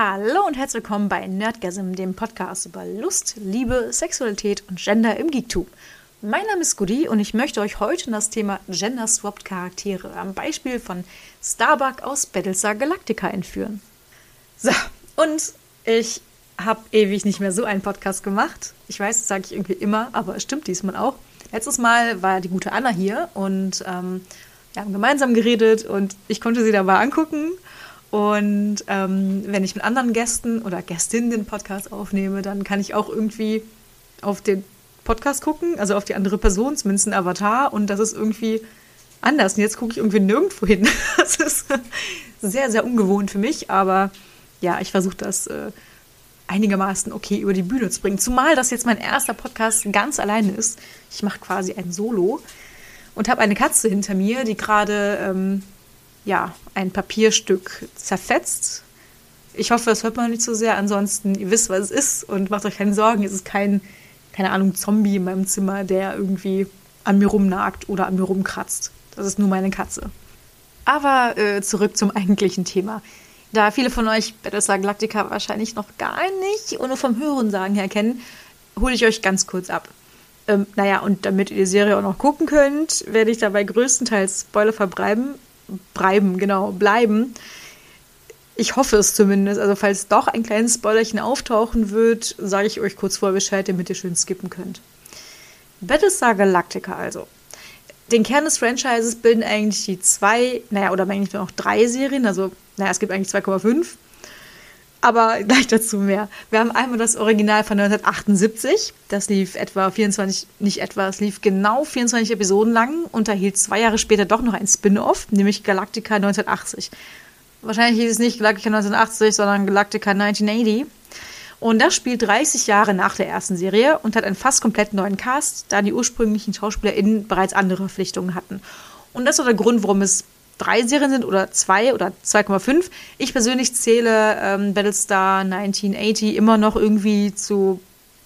Hallo und herzlich willkommen bei Nerdgasm, dem Podcast über Lust, Liebe, Sexualität und Gender im Geektum. Mein Name ist Goody und ich möchte euch heute in das Thema Gender-Swapped Charaktere am Beispiel von Starbuck aus Battlestar Galactica entführen. So, und ich habe ewig nicht mehr so einen Podcast gemacht. Ich weiß, das sage ich irgendwie immer, aber es stimmt diesmal auch. Letztes Mal war die gute Anna hier und ähm, wir haben gemeinsam geredet und ich konnte sie dabei angucken und ähm, wenn ich mit anderen Gästen oder Gästinnen den Podcast aufnehme, dann kann ich auch irgendwie auf den Podcast gucken, also auf die andere Person, zumindest ein Avatar. Und das ist irgendwie anders. Und jetzt gucke ich irgendwie nirgendwo hin. Das ist sehr, sehr ungewohnt für mich. Aber ja, ich versuche das äh, einigermaßen okay über die Bühne zu bringen. Zumal das jetzt mein erster Podcast ganz alleine ist. Ich mache quasi ein Solo und habe eine Katze hinter mir, die gerade ähm, ja, ein Papierstück zerfetzt. Ich hoffe, das hört man nicht so sehr. Ansonsten, ihr wisst, was es ist und macht euch keine Sorgen. Es ist kein, keine Ahnung, Zombie in meinem Zimmer, der irgendwie an mir rumnagt oder an mir rumkratzt. Das ist nur meine Katze. Aber äh, zurück zum eigentlichen Thema. Da viele von euch Battlestar Galactica wahrscheinlich noch gar nicht oder vom Hörensagen her kennen, hole ich euch ganz kurz ab. Ähm, naja, und damit ihr die Serie auch noch gucken könnt, werde ich dabei größtenteils Spoiler verbreiben bleiben, genau, bleiben. Ich hoffe es zumindest. Also falls doch ein kleines Spoilerchen auftauchen wird, sage ich euch kurz vor Bescheid, damit ihr schön skippen könnt. Battlestar Galactica also. Den Kern des Franchises bilden eigentlich die zwei, naja, oder eigentlich nur noch drei Serien. Also, naja, es gibt eigentlich 2,5 aber gleich dazu mehr. Wir haben einmal das Original von 1978. Das lief etwa 24, nicht etwa, es lief genau 24 Episoden lang und erhielt zwei Jahre später doch noch ein Spin-off, nämlich Galactica 1980. Wahrscheinlich hieß es nicht Galactica 1980, sondern Galactica 1980. Und das spielt 30 Jahre nach der ersten Serie und hat einen fast komplett neuen Cast, da die ursprünglichen SchauspielerInnen bereits andere Verpflichtungen hatten. Und das ist der Grund, warum es drei Serien sind oder zwei oder 2,5. Ich persönlich zähle ähm, Battlestar 1980 immer noch irgendwie zu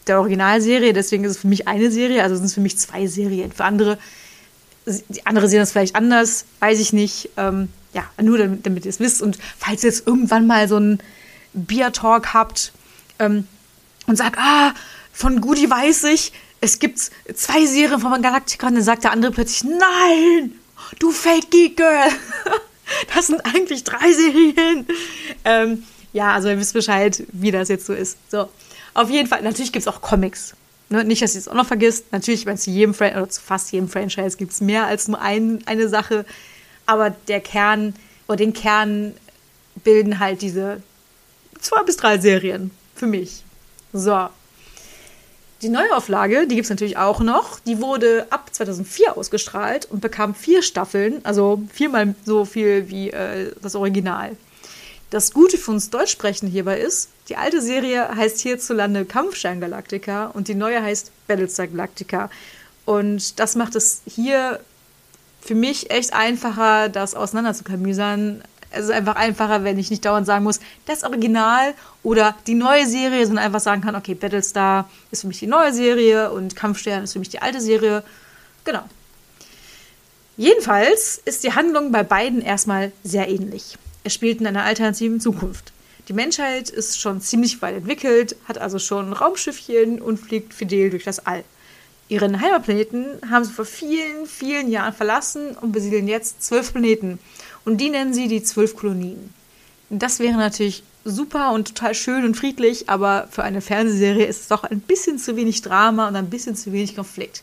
der Originalserie, deswegen ist es für mich eine Serie, also sind es für mich zwei Serien. Für andere, die andere sehen das vielleicht anders, weiß ich nicht. Ähm, ja, nur damit, damit ihr es wisst. Und falls ihr jetzt irgendwann mal so einen Beer-Talk habt ähm, und sagt, ah, von Goody weiß ich, es gibt zwei Serien von Galactica, und dann sagt der andere plötzlich, nein, du Fake Geek Girl. Das sind eigentlich drei Serien. Ähm, ja, also ihr wisst Bescheid, wie das jetzt so ist. So, auf jeden Fall, natürlich gibt es auch Comics. Ne? Nicht, dass ihr es auch noch vergisst. Natürlich, wenn zu jedem Fran oder zu fast jedem Franchise gibt es mehr als nur ein, eine Sache. Aber der Kern oder den Kern bilden halt diese zwei bis drei Serien für mich. So, die Neuauflage, die gibt es natürlich auch noch. Die wurde ab 2004 ausgestrahlt und bekam vier Staffeln, also viermal so viel wie äh, das Original. Das Gute für uns Deutschsprechende hierbei ist, die alte Serie heißt hierzulande Kampfstein Galactica und die neue heißt Battlestar Galactica. Und das macht es hier für mich echt einfacher, das auseinanderzukamüsern, es ist einfach einfacher, wenn ich nicht dauernd sagen muss, das Original oder die neue Serie, sondern einfach sagen kann, okay, Battlestar ist für mich die neue Serie und Kampfstern ist für mich die alte Serie. Genau. Jedenfalls ist die Handlung bei beiden erstmal sehr ähnlich. Es spielt in einer alternativen Zukunft. Die Menschheit ist schon ziemlich weit entwickelt, hat also schon Raumschiffchen und fliegt fidel durch das All. Ihren Heimatplaneten haben sie vor vielen, vielen Jahren verlassen und besiedeln jetzt zwölf Planeten und die nennen sie die zwölf Kolonien. Das wäre natürlich super und total schön und friedlich, aber für eine Fernsehserie ist es doch ein bisschen zu wenig Drama und ein bisschen zu wenig Konflikt.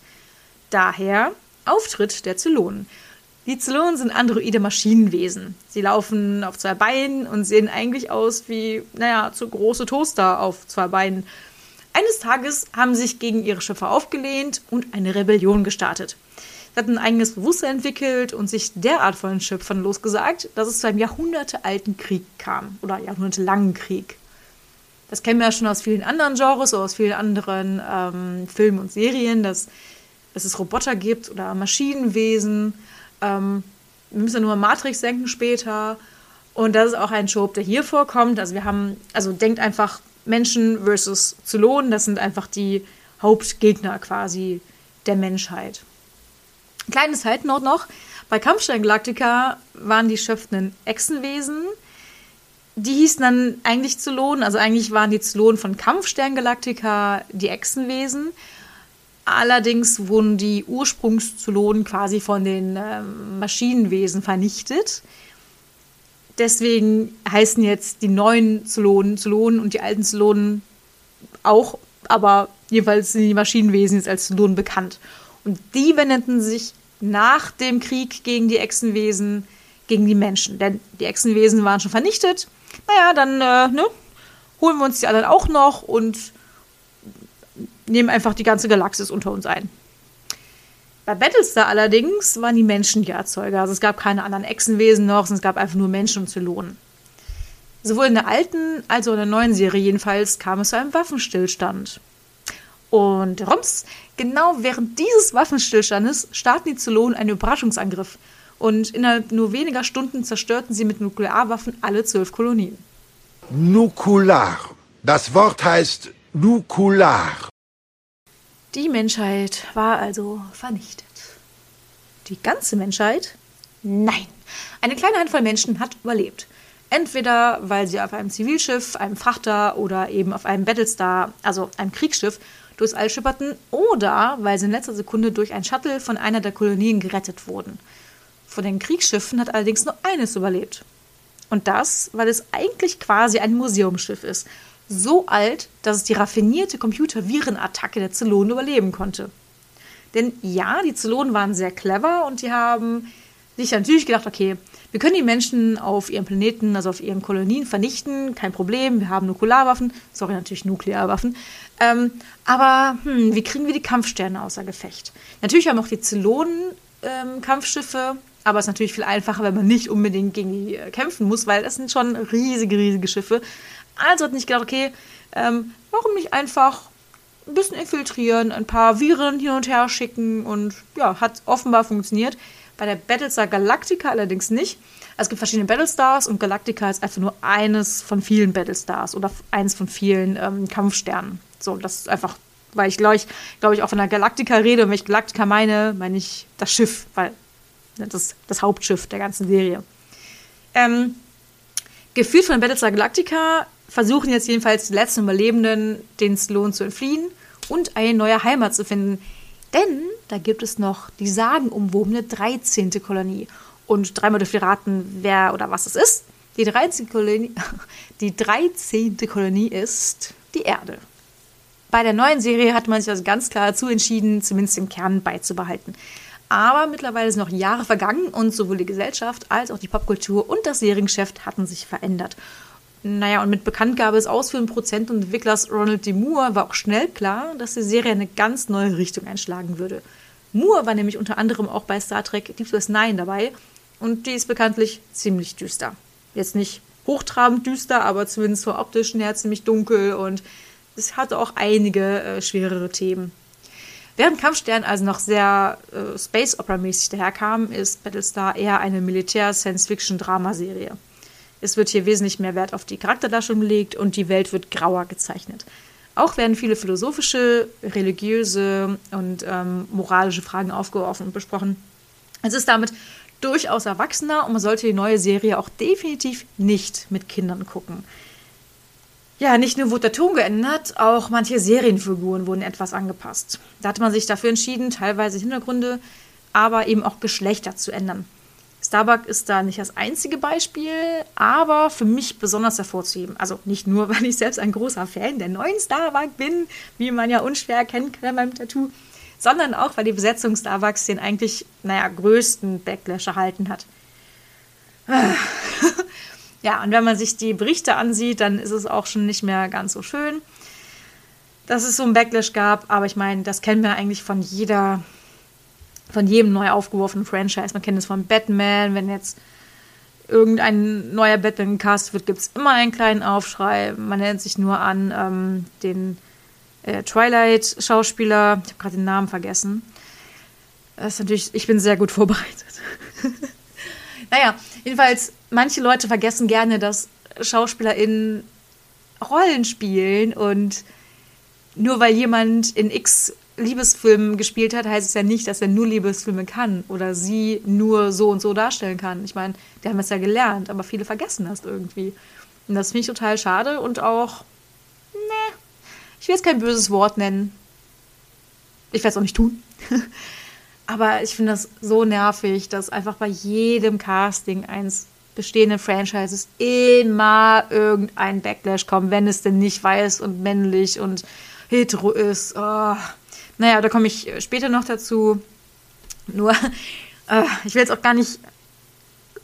Daher Auftritt der Zylonen. Die Zylonen sind androide Maschinenwesen. Sie laufen auf zwei Beinen und sehen eigentlich aus wie, naja, zu große Toaster auf zwei Beinen. Eines Tages haben sie sich gegen ihre Schiffe aufgelehnt und eine Rebellion gestartet hat ein eigenes Bewusstsein entwickelt und sich derart von Schöpfern losgesagt, dass es zu einem jahrhundertealten Krieg kam oder jahrhundertelangen Krieg. Das kennen wir ja schon aus vielen anderen Genres oder aus vielen anderen ähm, Filmen und Serien, dass, dass es Roboter gibt oder Maschinenwesen. Ähm, wir müssen ja nur Matrix denken später. Und das ist auch ein Trope, der hier vorkommt. Also wir haben, also denkt einfach Menschen versus Zylonen, das sind einfach die Hauptgegner quasi der Menschheit. Kleines Side-Note noch: Bei Kampfstein Galactica waren die schöpfenden Echsenwesen. die hießen dann eigentlich Zylonen, also eigentlich waren die Zylonen von Kampfsterngalaktika die Echsenwesen. Allerdings wurden die Ursprungszylonen quasi von den äh, Maschinenwesen vernichtet. Deswegen heißen jetzt die neuen Zylonen Zylonen und die alten Zylonen auch, aber jeweils sind die Maschinenwesen jetzt als Zylonen bekannt. Und die wendeten sich nach dem Krieg gegen die Echsenwesen gegen die Menschen. Denn die Echsenwesen waren schon vernichtet. Naja, dann äh, ne, holen wir uns die anderen auch noch und nehmen einfach die ganze Galaxis unter uns ein. Bei Battlestar allerdings waren die Menschen die Erzeuger. Also es gab keine anderen Echsenwesen noch, sondern es gab einfach nur Menschen und Zylonen. Sowohl in der alten als auch in der neuen Serie jedenfalls kam es zu einem Waffenstillstand. Und Roms, genau während dieses Waffenstillstandes starten die Zylonen einen Überraschungsangriff. Und innerhalb nur weniger Stunden zerstörten sie mit Nuklearwaffen alle zwölf Kolonien. Nukular. Das Wort heißt Nukular. Die Menschheit war also vernichtet. Die ganze Menschheit? Nein. Eine kleine Handvoll Menschen hat überlebt. Entweder weil sie auf einem Zivilschiff, einem Frachter oder eben auf einem Battlestar, also einem Kriegsschiff, durchs All schipperten oder weil sie in letzter Sekunde durch ein Shuttle von einer der Kolonien gerettet wurden. Von den Kriegsschiffen hat allerdings nur eines überlebt. Und das, weil es eigentlich quasi ein Museumsschiff ist. So alt, dass es die raffinierte Computervirenattacke der Zylonen überleben konnte. Denn ja, die Zylonen waren sehr clever und die haben sich natürlich gedacht, okay, wir können die Menschen auf ihrem Planeten, also auf ihren Kolonien vernichten, kein Problem, wir haben Nuklearwaffen, sorry, natürlich Nuklearwaffen, ähm, aber hm, wie kriegen wir die Kampfsterne außer Gefecht? Natürlich haben auch die Zylonen ähm, Kampfschiffe, aber es ist natürlich viel einfacher, wenn man nicht unbedingt gegen die äh, kämpfen muss, weil es sind schon riesige, riesige Schiffe. Also hat nicht gedacht, okay, ähm, warum nicht einfach ein bisschen infiltrieren, ein paar Viren hin und her schicken und ja, hat offenbar funktioniert. Bei der Battlestar Galactica allerdings nicht. Es gibt verschiedene Battlestars und Galactica ist einfach nur eines von vielen Battlestars oder eines von vielen ähm, Kampfsternen. So, das ist einfach, weil ich glaube ich, glaube ich auch von der Galactica rede und wenn ich Galactica meine, meine ich das Schiff, weil das, das Hauptschiff der ganzen Serie. Ähm, geführt von Battlestar Galactica versuchen jetzt jedenfalls die letzten Überlebenden, den Sloan zu entfliehen und eine neue Heimat zu finden. Denn da gibt es noch die sagenumwobene 13. Kolonie. Und dreimal dürft ihr raten, wer oder was es ist. Die 13. Kolonie, die 13. Kolonie ist die Erde. Bei der neuen Serie hat man sich also ganz klar dazu entschieden, zumindest im Kern beizubehalten. Aber mittlerweile sind noch Jahre vergangen und sowohl die Gesellschaft als auch die Popkultur und das Seriengeschäft hatten sich verändert. Naja, und mit Bekanntgabe des ausführenden Prozent und Entwicklers Ronald D. Moore war auch schnell klar, dass die Serie eine ganz neue Richtung einschlagen würde. Moore war nämlich unter anderem auch bei Star Trek Deep Space Nine dabei und die ist bekanntlich ziemlich düster. Jetzt nicht hochtrabend düster, aber zumindest so optisch näher ziemlich dunkel und es hatte auch einige äh, schwerere Themen. Während Kampfstern also noch sehr äh, Space Opera-mäßig daherkam, ist Battlestar eher eine Militär-Science-Fiction-Dramaserie. Es wird hier wesentlich mehr Wert auf die Charakterdarstellung gelegt und die Welt wird grauer gezeichnet. Auch werden viele philosophische, religiöse und ähm, moralische Fragen aufgeworfen und besprochen. Es ist damit durchaus erwachsener und man sollte die neue Serie auch definitiv nicht mit Kindern gucken. Ja, nicht nur wurde der Ton geändert, auch manche Serienfiguren wurden etwas angepasst. Da hatte man sich dafür entschieden, teilweise Hintergründe, aber eben auch Geschlechter zu ändern. Starbuck ist da nicht das einzige Beispiel, aber für mich besonders hervorzuheben. Also nicht nur, weil ich selbst ein großer Fan der neuen Starbuck bin, wie man ja unschwer erkennen kann beim Tattoo, sondern auch, weil die Besetzung Starbucks den eigentlich, naja, größten Backlash erhalten hat. Ja, und wenn man sich die Berichte ansieht, dann ist es auch schon nicht mehr ganz so schön, dass es so einen Backlash gab. Aber ich meine, das kennen wir eigentlich von jeder, von jedem neu aufgeworfenen Franchise. Man kennt es von Batman, wenn jetzt irgendein neuer Batman gecastet wird, gibt es immer einen kleinen Aufschrei. Man nennt sich nur an ähm, den äh, Twilight-Schauspieler. Ich habe gerade den Namen vergessen. Das ist natürlich, ich bin sehr gut vorbereitet. naja, jedenfalls manche Leute vergessen gerne, dass SchauspielerInnen Rollen spielen und nur weil jemand in X Liebesfilmen gespielt hat, heißt es ja nicht, dass er nur Liebesfilme kann oder sie nur so und so darstellen kann. Ich meine, die haben es ja gelernt, aber viele vergessen das irgendwie. Und das finde ich total schade und auch, ne, ich will jetzt kein böses Wort nennen. Ich werde es auch nicht tun. Aber ich finde das so nervig, dass einfach bei jedem Casting eines bestehenden Franchises immer irgendein Backlash kommt, wenn es denn nicht weiß und männlich und hetero ist. Oh. Naja, da komme ich später noch dazu. Nur, äh, ich will jetzt auch gar nicht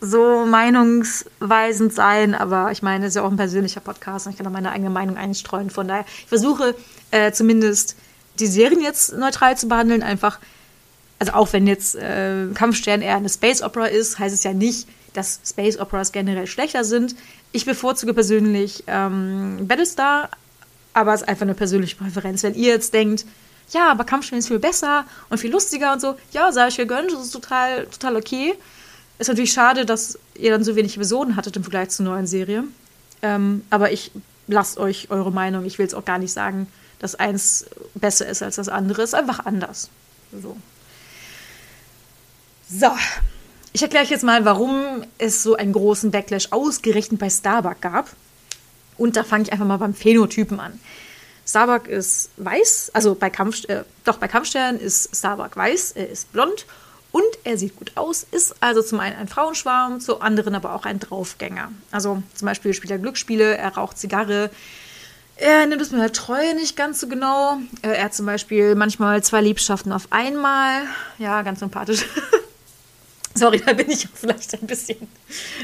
so meinungsweisend sein, aber ich meine, es ist ja auch ein persönlicher Podcast und ich kann auch meine eigene Meinung einstreuen. Von daher, ich versuche äh, zumindest die Serien jetzt neutral zu behandeln, einfach, also auch wenn jetzt äh, Kampfstern eher eine Space Opera ist, heißt es ja nicht, dass Space Operas generell schlechter sind. Ich bevorzuge persönlich ähm, Battlestar, aber es ist einfach eine persönliche Präferenz. Wenn ihr jetzt denkt, ja, aber Kampfspielen ist viel besser und viel lustiger und so, ja, sei euch gegönnt, das ist total, total okay. Ist natürlich schade, dass ihr dann so wenig Episoden hattet im Vergleich zur neuen Serie. Ähm, aber ich lasst euch eure Meinung. Ich will jetzt auch gar nicht sagen, dass eins besser ist als das andere. Es ist einfach anders. So. So. Ich erkläre euch jetzt mal, warum es so einen großen Backlash ausgerechnet bei Starbuck gab. Und da fange ich einfach mal beim Phänotypen an. Starbuck ist weiß, also bei Kampf, äh, doch bei Kampfstern ist Starbuck weiß, er ist blond und er sieht gut aus, ist also zum einen ein Frauenschwarm, zum anderen aber auch ein Draufgänger. Also zum Beispiel spielt er Glücksspiele, er raucht Zigarre, er nimmt es mit der Treue nicht ganz so genau. Er hat zum Beispiel manchmal zwei Liebschaften auf einmal. Ja, ganz sympathisch. Sorry, da bin ich vielleicht ein bisschen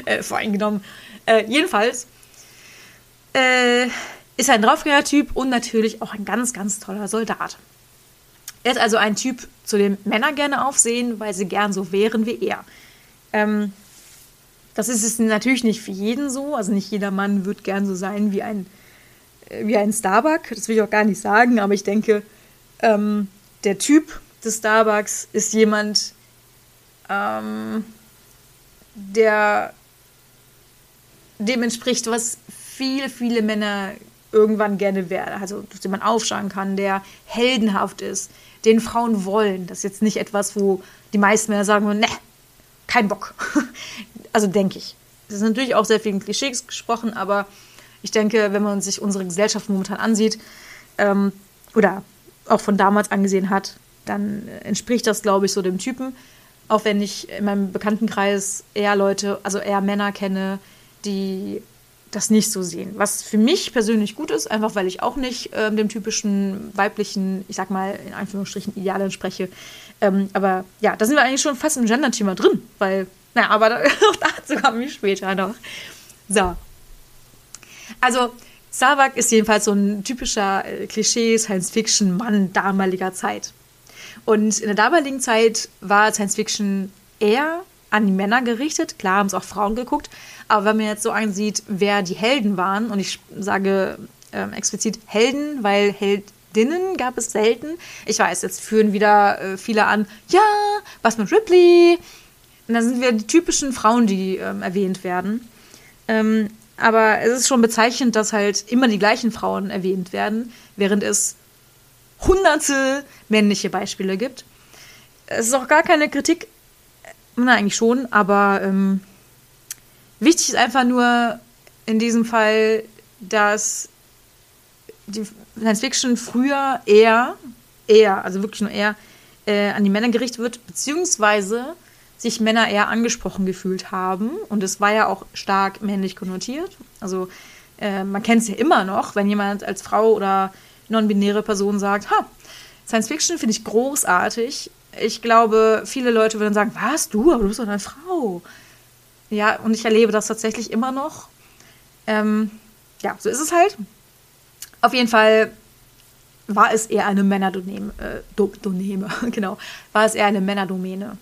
äh, voreingenommen. Äh, jedenfalls äh, ist ein Draufgänger-Typ und natürlich auch ein ganz, ganz toller Soldat. Er ist also ein Typ, zu dem Männer gerne aufsehen, weil sie gern so wären wie er. Ähm, das ist es natürlich nicht für jeden so. Also nicht jeder Mann wird gern so sein wie ein, äh, wie ein Starbuck. Das will ich auch gar nicht sagen, aber ich denke, ähm, der Typ des Starbucks ist jemand, ähm, der dem entspricht, was viele, viele Männer irgendwann gerne werden. Also, dass man aufschauen kann, der heldenhaft ist, den Frauen wollen. Das ist jetzt nicht etwas, wo die meisten Männer sagen, ne, kein Bock. also denke ich. Das ist natürlich auch sehr viel Klischees gesprochen, aber ich denke, wenn man sich unsere Gesellschaft momentan ansieht ähm, oder auch von damals angesehen hat, dann entspricht das, glaube ich, so dem Typen. Auch wenn ich in meinem Bekanntenkreis eher Leute, also eher Männer kenne, die das nicht so sehen. Was für mich persönlich gut ist, einfach weil ich auch nicht äh, dem typischen weiblichen, ich sag mal in Anführungsstrichen, Ideal entspreche. Ähm, aber ja, da sind wir eigentlich schon fast im Gender-Thema drin, weil, naja, aber da, dazu komme ich später noch. So. Also, Savak ist jedenfalls so ein typischer äh, Klischee-Science-Fiction-Mann damaliger Zeit. Und in der damaligen Zeit war Science-Fiction eher an die Männer gerichtet. Klar haben es auch Frauen geguckt, aber wenn man jetzt so ansieht, wer die Helden waren, und ich sage ähm, explizit Helden, weil Heldinnen gab es selten. Ich weiß, jetzt führen wieder äh, viele an, ja, was mit Ripley? Und dann sind wir die typischen Frauen, die ähm, erwähnt werden. Ähm, aber es ist schon bezeichnend, dass halt immer die gleichen Frauen erwähnt werden, während es hunderte männliche Beispiele gibt. Es ist auch gar keine Kritik na, eigentlich schon, aber ähm, wichtig ist einfach nur in diesem Fall, dass die Science Fiction früher eher, eher, also wirklich nur eher, äh, an die Männer gerichtet wird, beziehungsweise sich Männer eher angesprochen gefühlt haben. Und es war ja auch stark männlich konnotiert. Also äh, man kennt es ja immer noch, wenn jemand als Frau oder non-binäre Person sagt, ha, Science Fiction finde ich großartig, ich glaube, viele Leute würden sagen, was, du, aber du bist doch eine Frau. Ja, und ich erlebe das tatsächlich immer noch. Ähm, ja, so ist es halt. Auf jeden Fall war es eher eine Männerdomäne, äh, genau, war es eher eine Männerdomäne.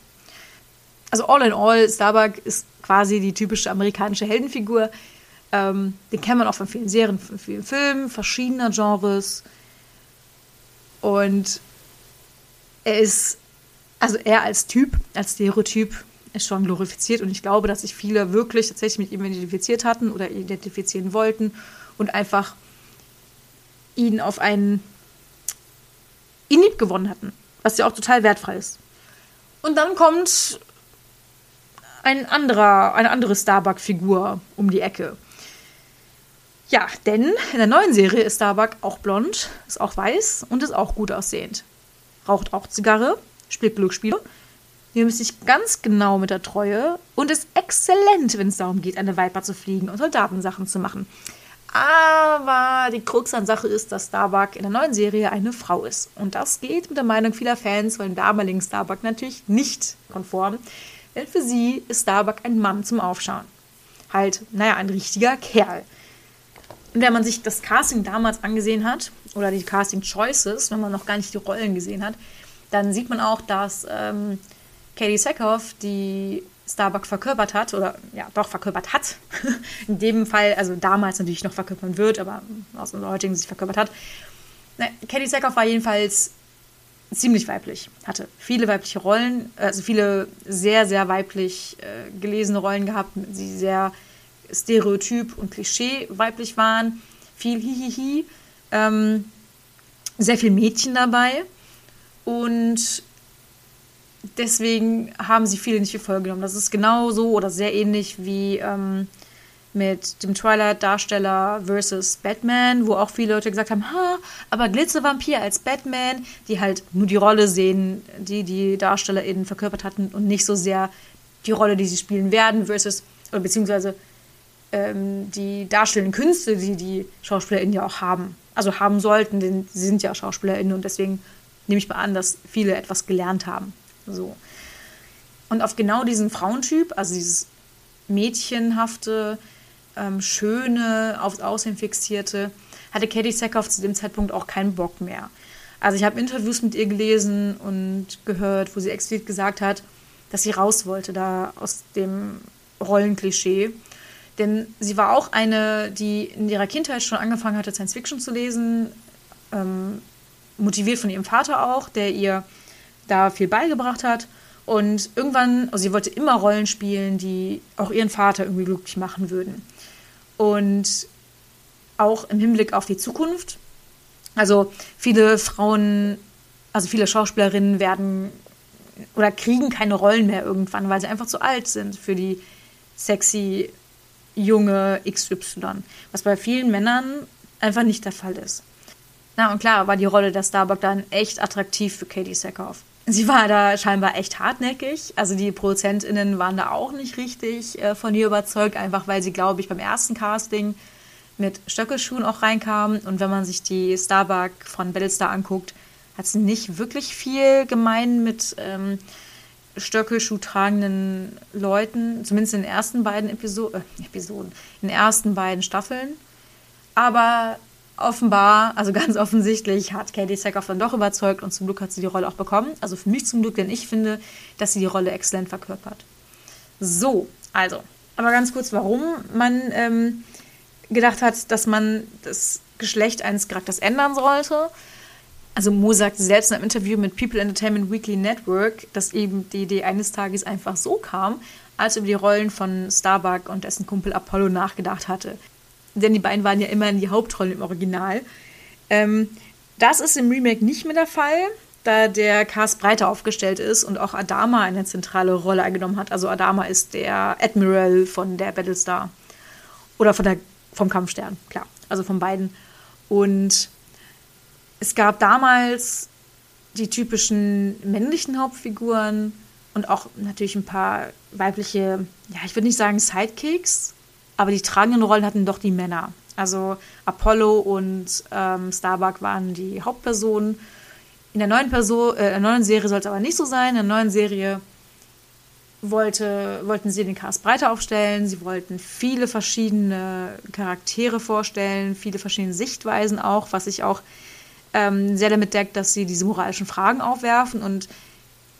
Also all in all, Starbuck ist quasi die typische amerikanische Heldenfigur. Ähm, den kennt man auch von vielen Serien, von vielen Filmen, verschiedener Genres. Und er ist also er als Typ, als Stereotyp ist schon glorifiziert und ich glaube, dass sich viele wirklich tatsächlich mit ihm identifiziert hatten oder identifizieren wollten und einfach ihn auf einen ihn lieb gewonnen hatten, was ja auch total wertfrei ist. Und dann kommt ein anderer, eine andere Starbuck-Figur um die Ecke. Ja, denn in der neuen Serie ist Starbuck auch blond, ist auch weiß und ist auch gut aussehend. Raucht auch Zigarre, spielt Glücksspiele, nimmt sich ganz genau mit der Treue und ist exzellent, wenn es darum geht, eine Viper zu fliegen und Soldatensachen zu machen. Aber die Krux an Sache ist, dass Starbuck in der neuen Serie eine Frau ist. Und das geht mit der Meinung vieler Fans von dem damaligen Starbuck natürlich nicht konform. Denn für sie ist Starbuck ein Mann zum Aufschauen. Halt, naja, ein richtiger Kerl. Und wenn man sich das Casting damals angesehen hat, oder die Casting Choices, wenn man noch gar nicht die Rollen gesehen hat, dann sieht man auch, dass ähm, Katie Sackhoff, die Starbuck verkörpert hat, oder ja, doch verkörpert hat. In dem Fall, also damals natürlich noch verkörpern wird, aber aus der heutigen Sicht verkörpert hat. Katie Sackhoff war jedenfalls ziemlich weiblich, hatte viele weibliche Rollen, also viele sehr, sehr weiblich äh, gelesene Rollen gehabt, die sehr stereotyp und klischee weiblich waren. Viel Hihihi, ähm, sehr viel Mädchen dabei und deswegen haben sie viele nicht für voll genommen. Das ist genauso oder sehr ähnlich wie ähm, mit dem Twilight-Darsteller versus Batman, wo auch viele Leute gesagt haben, ha, aber Glitzervampir als Batman, die halt nur die Rolle sehen, die die DarstellerInnen verkörpert hatten und nicht so sehr die Rolle, die sie spielen werden, versus, oder beziehungsweise ähm, die darstellenden Künste, die die SchauspielerInnen ja auch haben. Also haben sollten, denn sie sind ja SchauspielerInnen und deswegen nehme ich mal an, dass viele etwas gelernt haben. So. Und auf genau diesen Frauentyp, also dieses mädchenhafte, ähm, schöne, aufs Aussehen fixierte, hatte Katie Sackhoff zu dem Zeitpunkt auch keinen Bock mehr. Also ich habe Interviews mit ihr gelesen und gehört, wo sie explizit gesagt hat, dass sie raus wollte da aus dem Rollenklischee. Denn sie war auch eine, die in ihrer Kindheit schon angefangen hatte, Science Fiction zu lesen, ähm, motiviert von ihrem Vater auch, der ihr da viel beigebracht hat. Und irgendwann, also sie wollte immer Rollen spielen, die auch ihren Vater irgendwie glücklich machen würden. Und auch im Hinblick auf die Zukunft. Also viele Frauen, also viele Schauspielerinnen werden oder kriegen keine Rollen mehr irgendwann, weil sie einfach zu alt sind für die sexy junge XY. Was bei vielen Männern einfach nicht der Fall ist. Na und klar war die Rolle der Starbuck dann echt attraktiv für Katie Sackhoff sie war da scheinbar echt hartnäckig. Also die ProduzentInnen waren da auch nicht richtig äh, von ihr überzeugt, einfach weil sie, glaube ich, beim ersten Casting mit Stöckelschuhen auch reinkam. Und wenn man sich die Starbuck von Battlestar anguckt, hat sie nicht wirklich viel gemein mit ähm, Stöckelschuh tragenden Leuten, zumindest in den ersten beiden Episo äh, Episoden, in den ersten beiden Staffeln. Aber offenbar, also ganz offensichtlich, hat Katie Sackhoff dann doch überzeugt und zum Glück hat sie die Rolle auch bekommen. Also für mich zum Glück, denn ich finde, dass sie die Rolle exzellent verkörpert. So, also, aber ganz kurz, warum man ähm, gedacht hat, dass man das Geschlecht eines Charakters ändern sollte. Also Mo sagte selbst in einem Interview mit People Entertainment Weekly Network, dass eben die Idee eines Tages einfach so kam, als er über die Rollen von Starbuck und dessen Kumpel Apollo nachgedacht hatte denn die beiden waren ja immer in die Hauptrollen im Original. Ähm, das ist im Remake nicht mehr der Fall, da der Cast breiter aufgestellt ist und auch Adama eine zentrale Rolle eingenommen hat. Also Adama ist der Admiral von der Battlestar. Oder von der, vom Kampfstern, klar. Also von beiden. Und es gab damals die typischen männlichen Hauptfiguren und auch natürlich ein paar weibliche, ja, ich würde nicht sagen Sidekicks, aber die tragenden Rollen hatten doch die Männer. Also Apollo und ähm, Starbuck waren die Hauptpersonen. In der neuen, Person, äh, der neuen Serie soll es aber nicht so sein. In der neuen Serie wollte, wollten sie den Cast breiter aufstellen. Sie wollten viele verschiedene Charaktere vorstellen, viele verschiedene Sichtweisen auch, was sich auch ähm, sehr damit deckt, dass sie diese moralischen Fragen aufwerfen und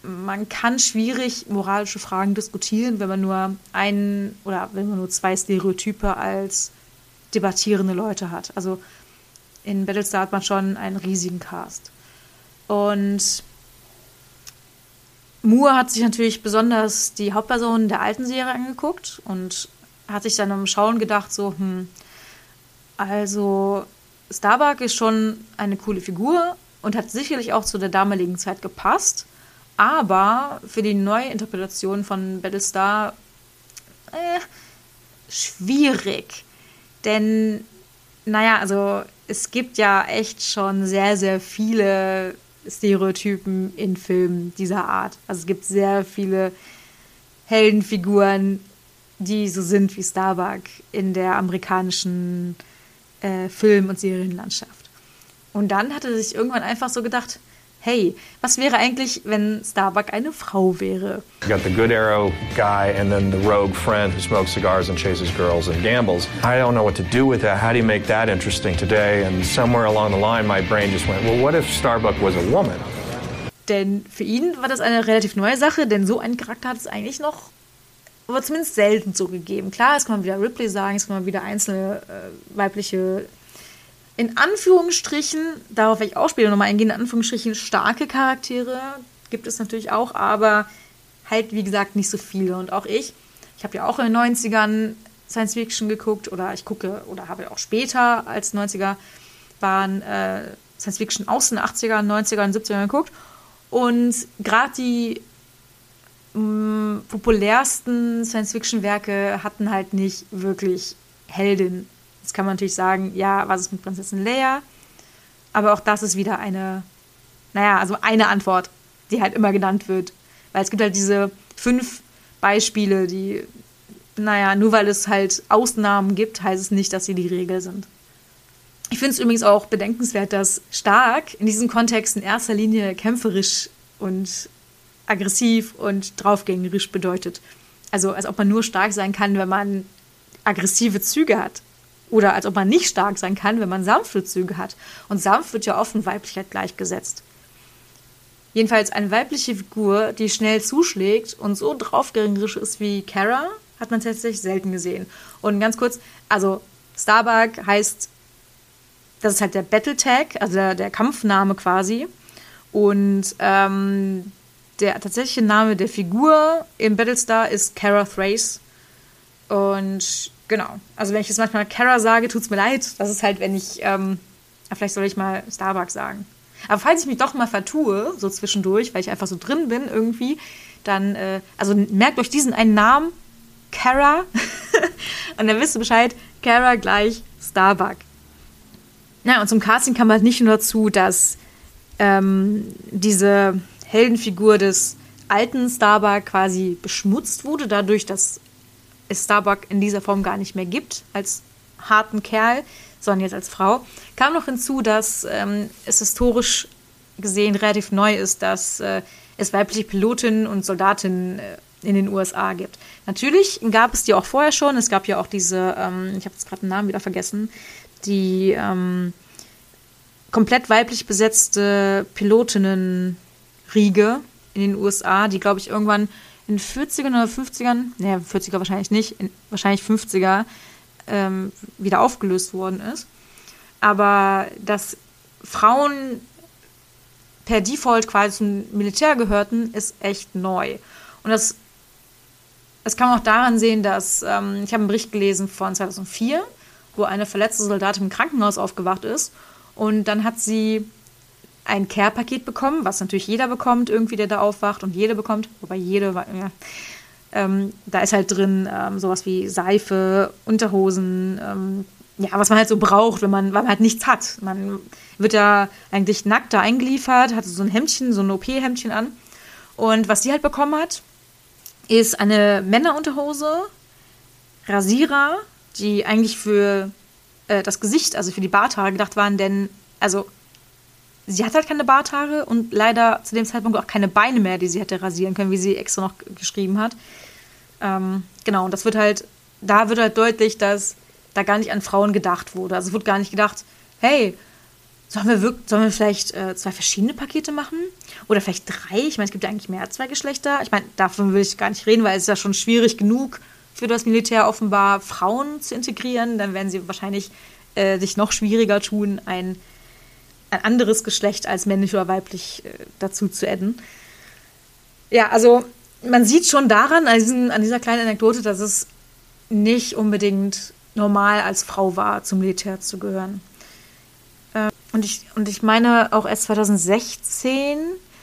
man kann schwierig moralische Fragen diskutieren, wenn man nur einen oder wenn man nur zwei Stereotype als debattierende Leute hat. Also in Battlestar hat man schon einen riesigen Cast. Und Moore hat sich natürlich besonders die Hauptpersonen der alten Serie angeguckt und hat sich dann im Schauen gedacht, so, hm, also Starbuck ist schon eine coole Figur und hat sicherlich auch zu der damaligen Zeit gepasst. Aber für die neue Interpretation von Battlestar äh, schwierig. Denn naja, also es gibt ja echt schon sehr, sehr viele Stereotypen in Filmen dieser Art. Also es gibt sehr viele Heldenfiguren, die so sind wie Starbuck in der amerikanischen äh, Film- und Serienlandschaft. Und dann hat er sich irgendwann einfach so gedacht, hey, was wäre eigentlich, wenn Starbuck eine Frau wäre? You got the good arrow guy and then the rogue friend who smokes cigars and chases girls and gambles. I don't know what to do with that. How do you make that interesting today? And somewhere along the line, my brain just went, well, what if Starbuck was a woman? Denn für ihn war das eine relativ neue Sache, denn so einen Charakter hat es eigentlich noch, aber zumindest selten so gegeben. Klar, es kann man wieder Ripley sagen, es kann man wieder einzelne äh, weibliche in Anführungsstrichen, darauf werde ich auch später nochmal eingehen, in Anführungsstrichen starke Charaktere gibt es natürlich auch, aber halt, wie gesagt, nicht so viele. Und auch ich, ich habe ja auch in den 90ern Science Fiction geguckt oder ich gucke oder habe auch später als 90er waren äh, Science Fiction aus den 80ern, 90ern, 70ern geguckt. Und gerade die mh, mm, populärsten Science Fiction Werke hatten halt nicht wirklich Heldin Jetzt kann man natürlich sagen, ja, was ist mit Prinzessin Leia? Aber auch das ist wieder eine, naja, also eine Antwort, die halt immer genannt wird. Weil es gibt halt diese fünf Beispiele, die, naja, nur weil es halt Ausnahmen gibt, heißt es nicht, dass sie die Regel sind. Ich finde es übrigens auch bedenkenswert, dass stark in diesem Kontext in erster Linie kämpferisch und aggressiv und draufgängerisch bedeutet. Also als ob man nur stark sein kann, wenn man aggressive Züge hat. Oder als ob man nicht stark sein kann, wenn man sanfte Züge hat. Und sanft wird ja oft in Weiblichkeit gleichgesetzt. Jedenfalls eine weibliche Figur, die schnell zuschlägt und so draufgängerisch ist wie Kara, hat man tatsächlich selten gesehen. Und ganz kurz, also Starbuck heißt, das ist halt der Battle Tag, also der, der Kampfname quasi. Und ähm, der tatsächliche Name der Figur im Battlestar ist Kara Thrace. Und Genau. Also wenn ich jetzt manchmal Kara sage, tut es mir leid. Das ist halt, wenn ich, ähm, vielleicht soll ich mal Starbucks sagen. Aber falls ich mich doch mal vertue, so zwischendurch, weil ich einfach so drin bin irgendwie, dann, äh, also merkt euch diesen einen Namen, Kara, und dann wisst ihr Bescheid, Kara gleich Starbuck. Ja, und zum Casting kam halt nicht nur dazu, dass ähm, diese Heldenfigur des alten Starbuck quasi beschmutzt wurde, dadurch, dass es Starbuck in dieser Form gar nicht mehr gibt, als harten Kerl, sondern jetzt als Frau. Kam noch hinzu, dass ähm, es historisch gesehen relativ neu ist, dass äh, es weibliche Pilotinnen und Soldatinnen äh, in den USA gibt. Natürlich gab es die auch vorher schon. Es gab ja auch diese, ähm, ich habe jetzt gerade den Namen wieder vergessen, die ähm, komplett weiblich besetzte Pilotinnen-Riege in den USA, die, glaube ich, irgendwann in 40ern oder 50ern, ne, 40er wahrscheinlich nicht, in, wahrscheinlich 50er ähm, wieder aufgelöst worden ist. Aber dass Frauen per Default quasi zum Militär gehörten, ist echt neu. Und das, das kann man auch daran sehen, dass ähm, ich habe einen Bericht gelesen von 2004, wo eine verletzte Soldatin im Krankenhaus aufgewacht ist und dann hat sie ein Care-Paket bekommen, was natürlich jeder bekommt, irgendwie, der da aufwacht und jede bekommt, wobei jede, ja, ähm, da ist halt drin ähm, sowas wie Seife, Unterhosen, ähm, ja, was man halt so braucht, wenn man, weil man halt nichts hat. Man wird ja eigentlich nackt da eingeliefert, hat so ein Hemdchen, so ein OP-Hemdchen an. Und was sie halt bekommen hat, ist eine Männerunterhose, Rasierer, die eigentlich für äh, das Gesicht, also für die Barthaare gedacht waren, denn, also sie hat halt keine Barthaare und leider zu dem Zeitpunkt auch keine Beine mehr, die sie hätte rasieren können, wie sie extra noch geschrieben hat. Ähm, genau, und das wird halt, da wird halt deutlich, dass da gar nicht an Frauen gedacht wurde. Also es wird gar nicht gedacht, hey, sollen wir, wirklich, sollen wir vielleicht äh, zwei verschiedene Pakete machen? Oder vielleicht drei? Ich meine, es gibt ja eigentlich mehr als zwei Geschlechter. Ich meine, davon will ich gar nicht reden, weil es ist ja schon schwierig genug für das Militär offenbar Frauen zu integrieren. Dann werden sie wahrscheinlich äh, sich noch schwieriger tun, ein ein anderes Geschlecht als männlich oder weiblich äh, dazu zu adden. Ja, also man sieht schon daran, an, diesen, an dieser kleinen Anekdote, dass es nicht unbedingt normal als Frau war, zum Militär zu gehören. Äh, und, ich, und ich meine auch erst 2016,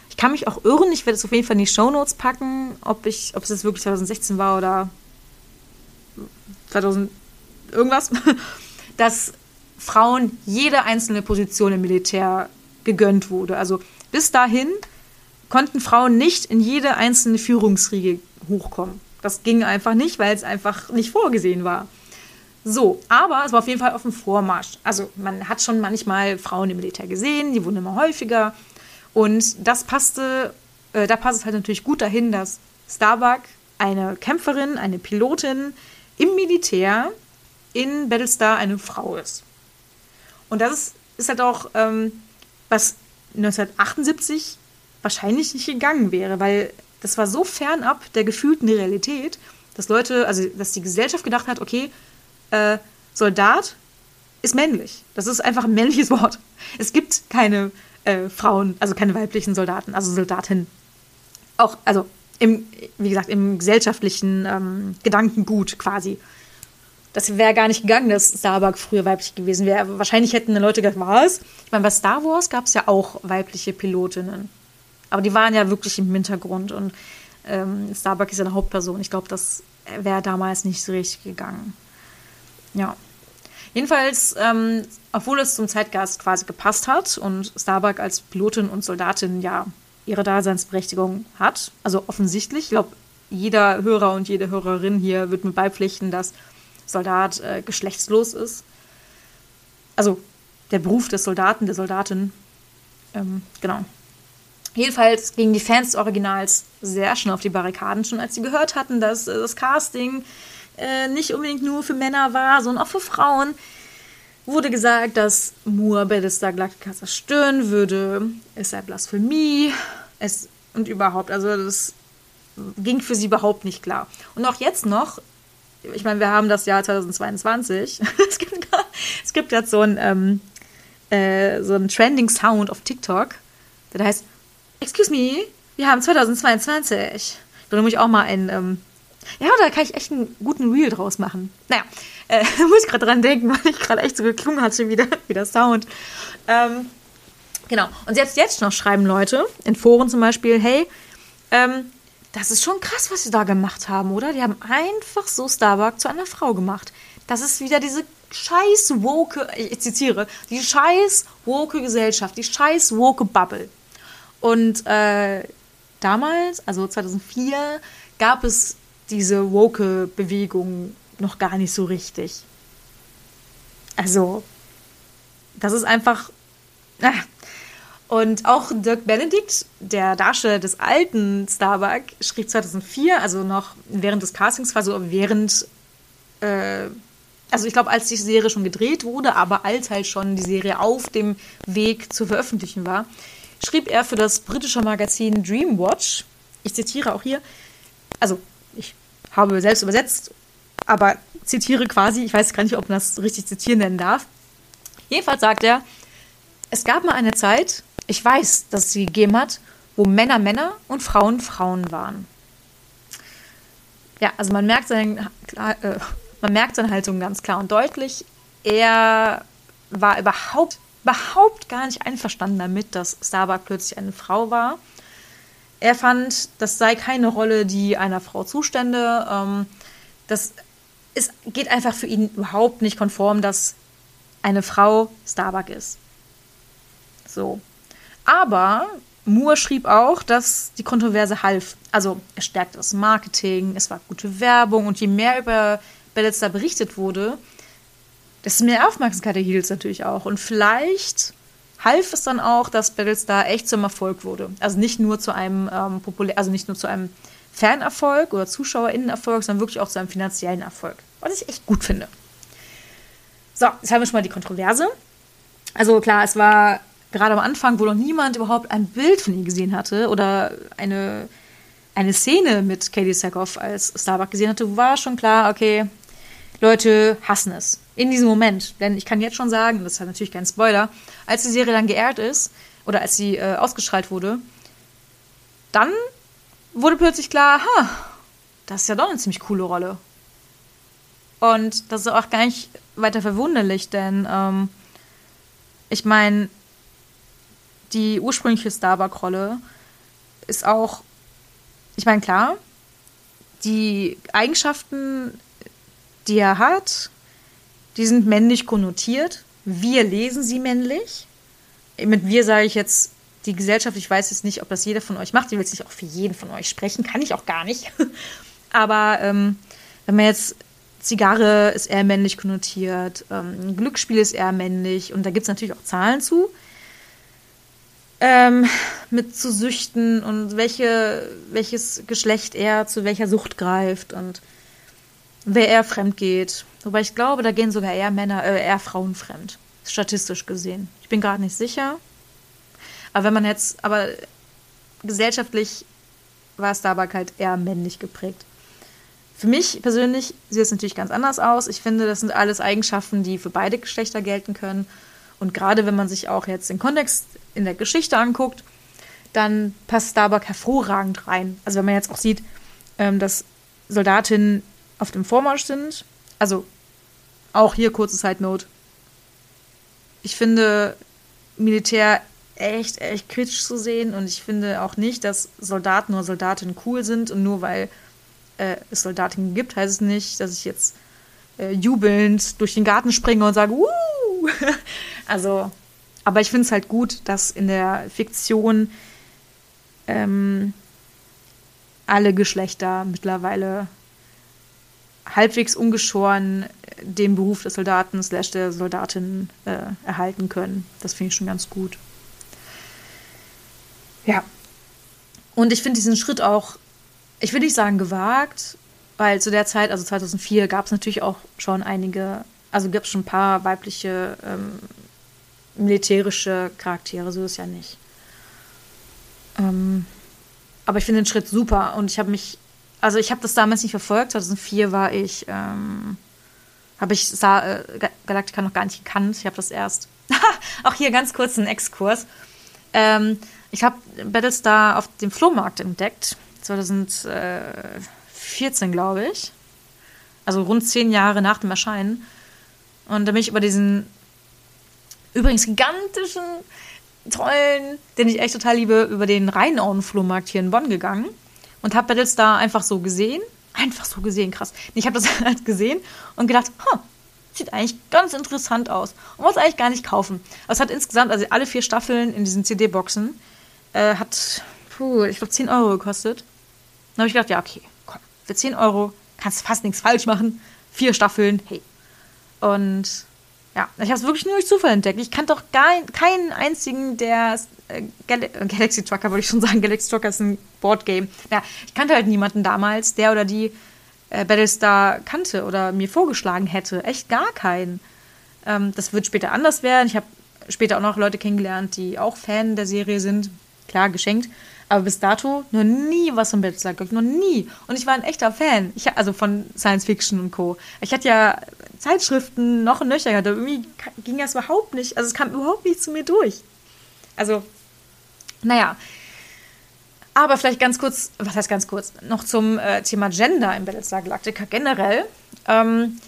ich kann mich auch irren, ich werde es auf jeden Fall in die Shownotes packen, ob, ich, ob es jetzt wirklich 2016 war oder 2000 irgendwas, dass Frauen jede einzelne Position im Militär gegönnt wurde. Also bis dahin konnten Frauen nicht in jede einzelne Führungsriege hochkommen. Das ging einfach nicht, weil es einfach nicht vorgesehen war. So, aber es war auf jeden Fall auf dem Vormarsch. Also man hat schon manchmal Frauen im Militär gesehen, die wurden immer häufiger. Und das passte, äh, da passt es halt natürlich gut dahin, dass Starbuck eine Kämpferin, eine Pilotin im Militär in Battlestar eine Frau ist. Und das ist, ist halt auch, ähm, was 1978 wahrscheinlich nicht gegangen wäre, weil das war so fernab der gefühlten Realität, dass Leute, also dass die Gesellschaft gedacht hat, okay, äh, Soldat ist männlich. Das ist einfach ein männliches Wort. Es gibt keine äh, Frauen, also keine weiblichen Soldaten, also Soldatinnen. Auch, also im, wie gesagt, im gesellschaftlichen ähm, Gedankengut quasi. Das wäre gar nicht gegangen, dass Starbuck früher weiblich gewesen wäre. Wahrscheinlich hätten die Leute gedacht, was? Ich meine, bei Star Wars gab es ja auch weibliche Pilotinnen. Aber die waren ja wirklich im Hintergrund und ähm, Starbuck ist ja eine Hauptperson. Ich glaube, das wäre damals nicht so richtig gegangen. Ja. Jedenfalls, ähm, obwohl es zum Zeitgeist quasi gepasst hat und Starbuck als Pilotin und Soldatin ja ihre Daseinsberechtigung hat, also offensichtlich, ich glaube, jeder Hörer und jede Hörerin hier wird mir beipflichten, dass Soldat äh, geschlechtslos ist. Also der Beruf des Soldaten, der Soldatin. Ähm, genau. Jedenfalls gingen die Fans des Originals sehr schnell auf die Barrikaden, schon als sie gehört hatten, dass äh, das Casting äh, nicht unbedingt nur für Männer war, sondern auch für Frauen. Wurde gesagt, dass Moore Battlestar Galactica zerstören würde. Es sei Blasphemie. Es, und überhaupt, also das ging für sie überhaupt nicht klar. Und auch jetzt noch, ich meine, wir haben das Jahr 2022. es, gibt, jetzt so ein, ähm, äh, so ein Trending Sound auf TikTok, der heißt Excuse me, wir haben 2022. Ich will nämlich auch mal ein. Ähm, ja, da kann ich echt einen guten Reel draus machen. Naja, äh, muss ich gerade dran denken, weil ich gerade echt so geklungen hatte wie der, wie der Sound. Ähm, genau. Und selbst jetzt noch schreiben Leute in Foren zum Beispiel: Hey, ähm, das ist schon krass, was sie da gemacht haben, oder? Die haben einfach so Starbuck zu einer Frau gemacht. Das ist wieder diese scheiß woke, ich zitiere, die scheiß woke Gesellschaft, die scheiß woke Bubble. Und äh, damals, also 2004, gab es diese Woke-Bewegung noch gar nicht so richtig. Also, das ist einfach. Äh. Und auch Dirk Benedict, der Darsteller des alten Starbuck, schrieb 2004, also noch während des Castings, war so während. Äh, also ich glaube, als die Serie schon gedreht wurde, aber als halt schon die Serie auf dem Weg zu veröffentlichen war, schrieb er für das britische Magazin Dreamwatch, ich zitiere auch hier, also ich habe selbst übersetzt, aber zitiere quasi, ich weiß gar nicht, ob man das richtig zitieren nennen darf. Jedenfalls sagt er, es gab mal eine Zeit, ich weiß, dass es sie gegeben hat, wo Männer Männer und Frauen Frauen waren. Ja, also man merkt, seine, äh, man merkt seine Haltung ganz klar und deutlich. Er war überhaupt überhaupt gar nicht einverstanden damit, dass Starbuck plötzlich eine Frau war. Er fand, das sei keine Rolle, die einer Frau zustände. Ähm, das ist, geht einfach für ihn überhaupt nicht konform, dass eine Frau Starbuck ist. So. Aber Moore schrieb auch, dass die Kontroverse half. Also es stärkte das Marketing, es war gute Werbung und je mehr über Bellezza berichtet wurde, desto mehr Aufmerksamkeit erhielt es natürlich auch. Und vielleicht half es dann auch, dass Battlestar echt zum Erfolg wurde. Also nicht nur zu einem ähm, populär, also nicht nur zu einem Fanerfolg oder ZuschauerInnenerfolg, sondern wirklich auch zu einem finanziellen Erfolg. Was ich echt gut finde. So, jetzt haben wir schon mal die Kontroverse. Also klar, es war gerade am Anfang, wo noch niemand überhaupt ein Bild von ihr gesehen hatte oder eine, eine Szene mit Katie Sackhoff als Starbuck gesehen hatte, war schon klar, okay, Leute hassen es in diesem Moment. Denn ich kann jetzt schon sagen, das ist halt natürlich kein Spoiler, als die Serie dann geehrt ist oder als sie äh, ausgestrahlt wurde, dann wurde plötzlich klar, ha, das ist ja doch eine ziemlich coole Rolle. Und das ist auch gar nicht weiter verwunderlich, denn ähm, ich meine, die ursprüngliche Starbuck-Rolle ist auch, ich meine, klar, die Eigenschaften, die er hat, die sind männlich konnotiert, wir lesen sie männlich. Mit wir sage ich jetzt die Gesellschaft. Ich weiß jetzt nicht, ob das jeder von euch macht. Ich will jetzt nicht auch für jeden von euch sprechen. Kann ich auch gar nicht. Aber ähm, wenn man jetzt Zigarre ist eher männlich konnotiert, ähm, Glücksspiel ist eher männlich und da gibt es natürlich auch Zahlen zu. Ähm, mit zu Süchten und welche, welches Geschlecht eher zu welcher Sucht greift und wer eher fremd geht. Wobei ich glaube, da gehen sogar eher Männer, äh, eher Frauen fremd. Statistisch gesehen. Ich bin gerade nicht sicher. Aber wenn man jetzt, aber gesellschaftlich war Starbuck halt eher männlich geprägt. Für mich persönlich sieht es natürlich ganz anders aus. Ich finde, das sind alles Eigenschaften, die für beide Geschlechter gelten können. Und gerade wenn man sich auch jetzt den Kontext in der Geschichte anguckt, dann passt Starbuck hervorragend rein. Also wenn man jetzt auch sieht, ähm, dass Soldatinnen auf dem Vormarsch sind. Also auch hier kurze Side Note. Ich finde Militär echt, echt kritisch zu sehen und ich finde auch nicht, dass Soldaten oder Soldatinnen cool sind und nur weil äh, es Soldatinnen gibt, heißt es nicht, dass ich jetzt äh, jubelnd durch den Garten springe und sage, Wuh! also, aber ich finde es halt gut, dass in der Fiktion ähm, alle Geschlechter mittlerweile halbwegs ungeschoren den Beruf des Soldaten slash der Soldatin äh, erhalten können. Das finde ich schon ganz gut. Ja. Und ich finde diesen Schritt auch, ich will nicht sagen gewagt, weil zu der Zeit, also 2004, gab es natürlich auch schon einige, also gibt es schon ein paar weibliche ähm, militärische Charaktere, so ist es ja nicht. Ähm, aber ich finde den Schritt super und ich habe mich also ich habe das damals nicht verfolgt. 2004 war ich, ähm, habe ich Sa äh, Galactica noch gar nicht gekannt. Ich habe das erst. auch hier ganz kurz ein Exkurs. Ähm, ich habe Battlestar auf dem Flohmarkt entdeckt. 2014, glaube ich. Also rund zehn Jahre nach dem Erscheinen. Und da bin ich über diesen übrigens gigantischen, tollen, den ich echt total liebe, über den Rheinauen-Flohmarkt hier in Bonn gegangen und habe Battlestar einfach so gesehen. Einfach so gesehen, krass. Ich habe das halt gesehen und gedacht, huh, sieht eigentlich ganz interessant aus. Und wollte eigentlich gar nicht kaufen. Aber es hat insgesamt, also alle vier Staffeln in diesen CD-Boxen, äh, hat, puh, ich glaube, 10 Euro gekostet. Dann habe ich gedacht, ja, okay, komm, für 10 Euro kannst du fast nichts falsch machen. Vier Staffeln, hey. Und ja, ich habe es wirklich nur durch Zufall entdeckt. Ich kannte doch gar keinen einzigen, der äh, Gal äh, Galaxy Trucker, würde ich schon sagen. Galaxy Trucker ist ein Boardgame. Ja, ich kannte halt niemanden damals, der oder die äh, Battlestar kannte oder mir vorgeschlagen hätte. Echt gar keinen. Ähm, das wird später anders werden. Ich habe später auch noch Leute kennengelernt, die auch Fan der Serie sind. Klar, geschenkt. Aber bis dato noch nie was von Battlestar geguckt, noch nie. Und ich war ein echter Fan. Ich, also von Science Fiction und Co. Ich hatte ja Zeitschriften noch nöcher aber irgendwie ging das überhaupt nicht. Also es kam überhaupt nicht zu mir durch. Also, naja. Aber vielleicht ganz kurz, was heißt ganz kurz, noch zum äh, Thema Gender in Battlestar Galactica generell. Ähm,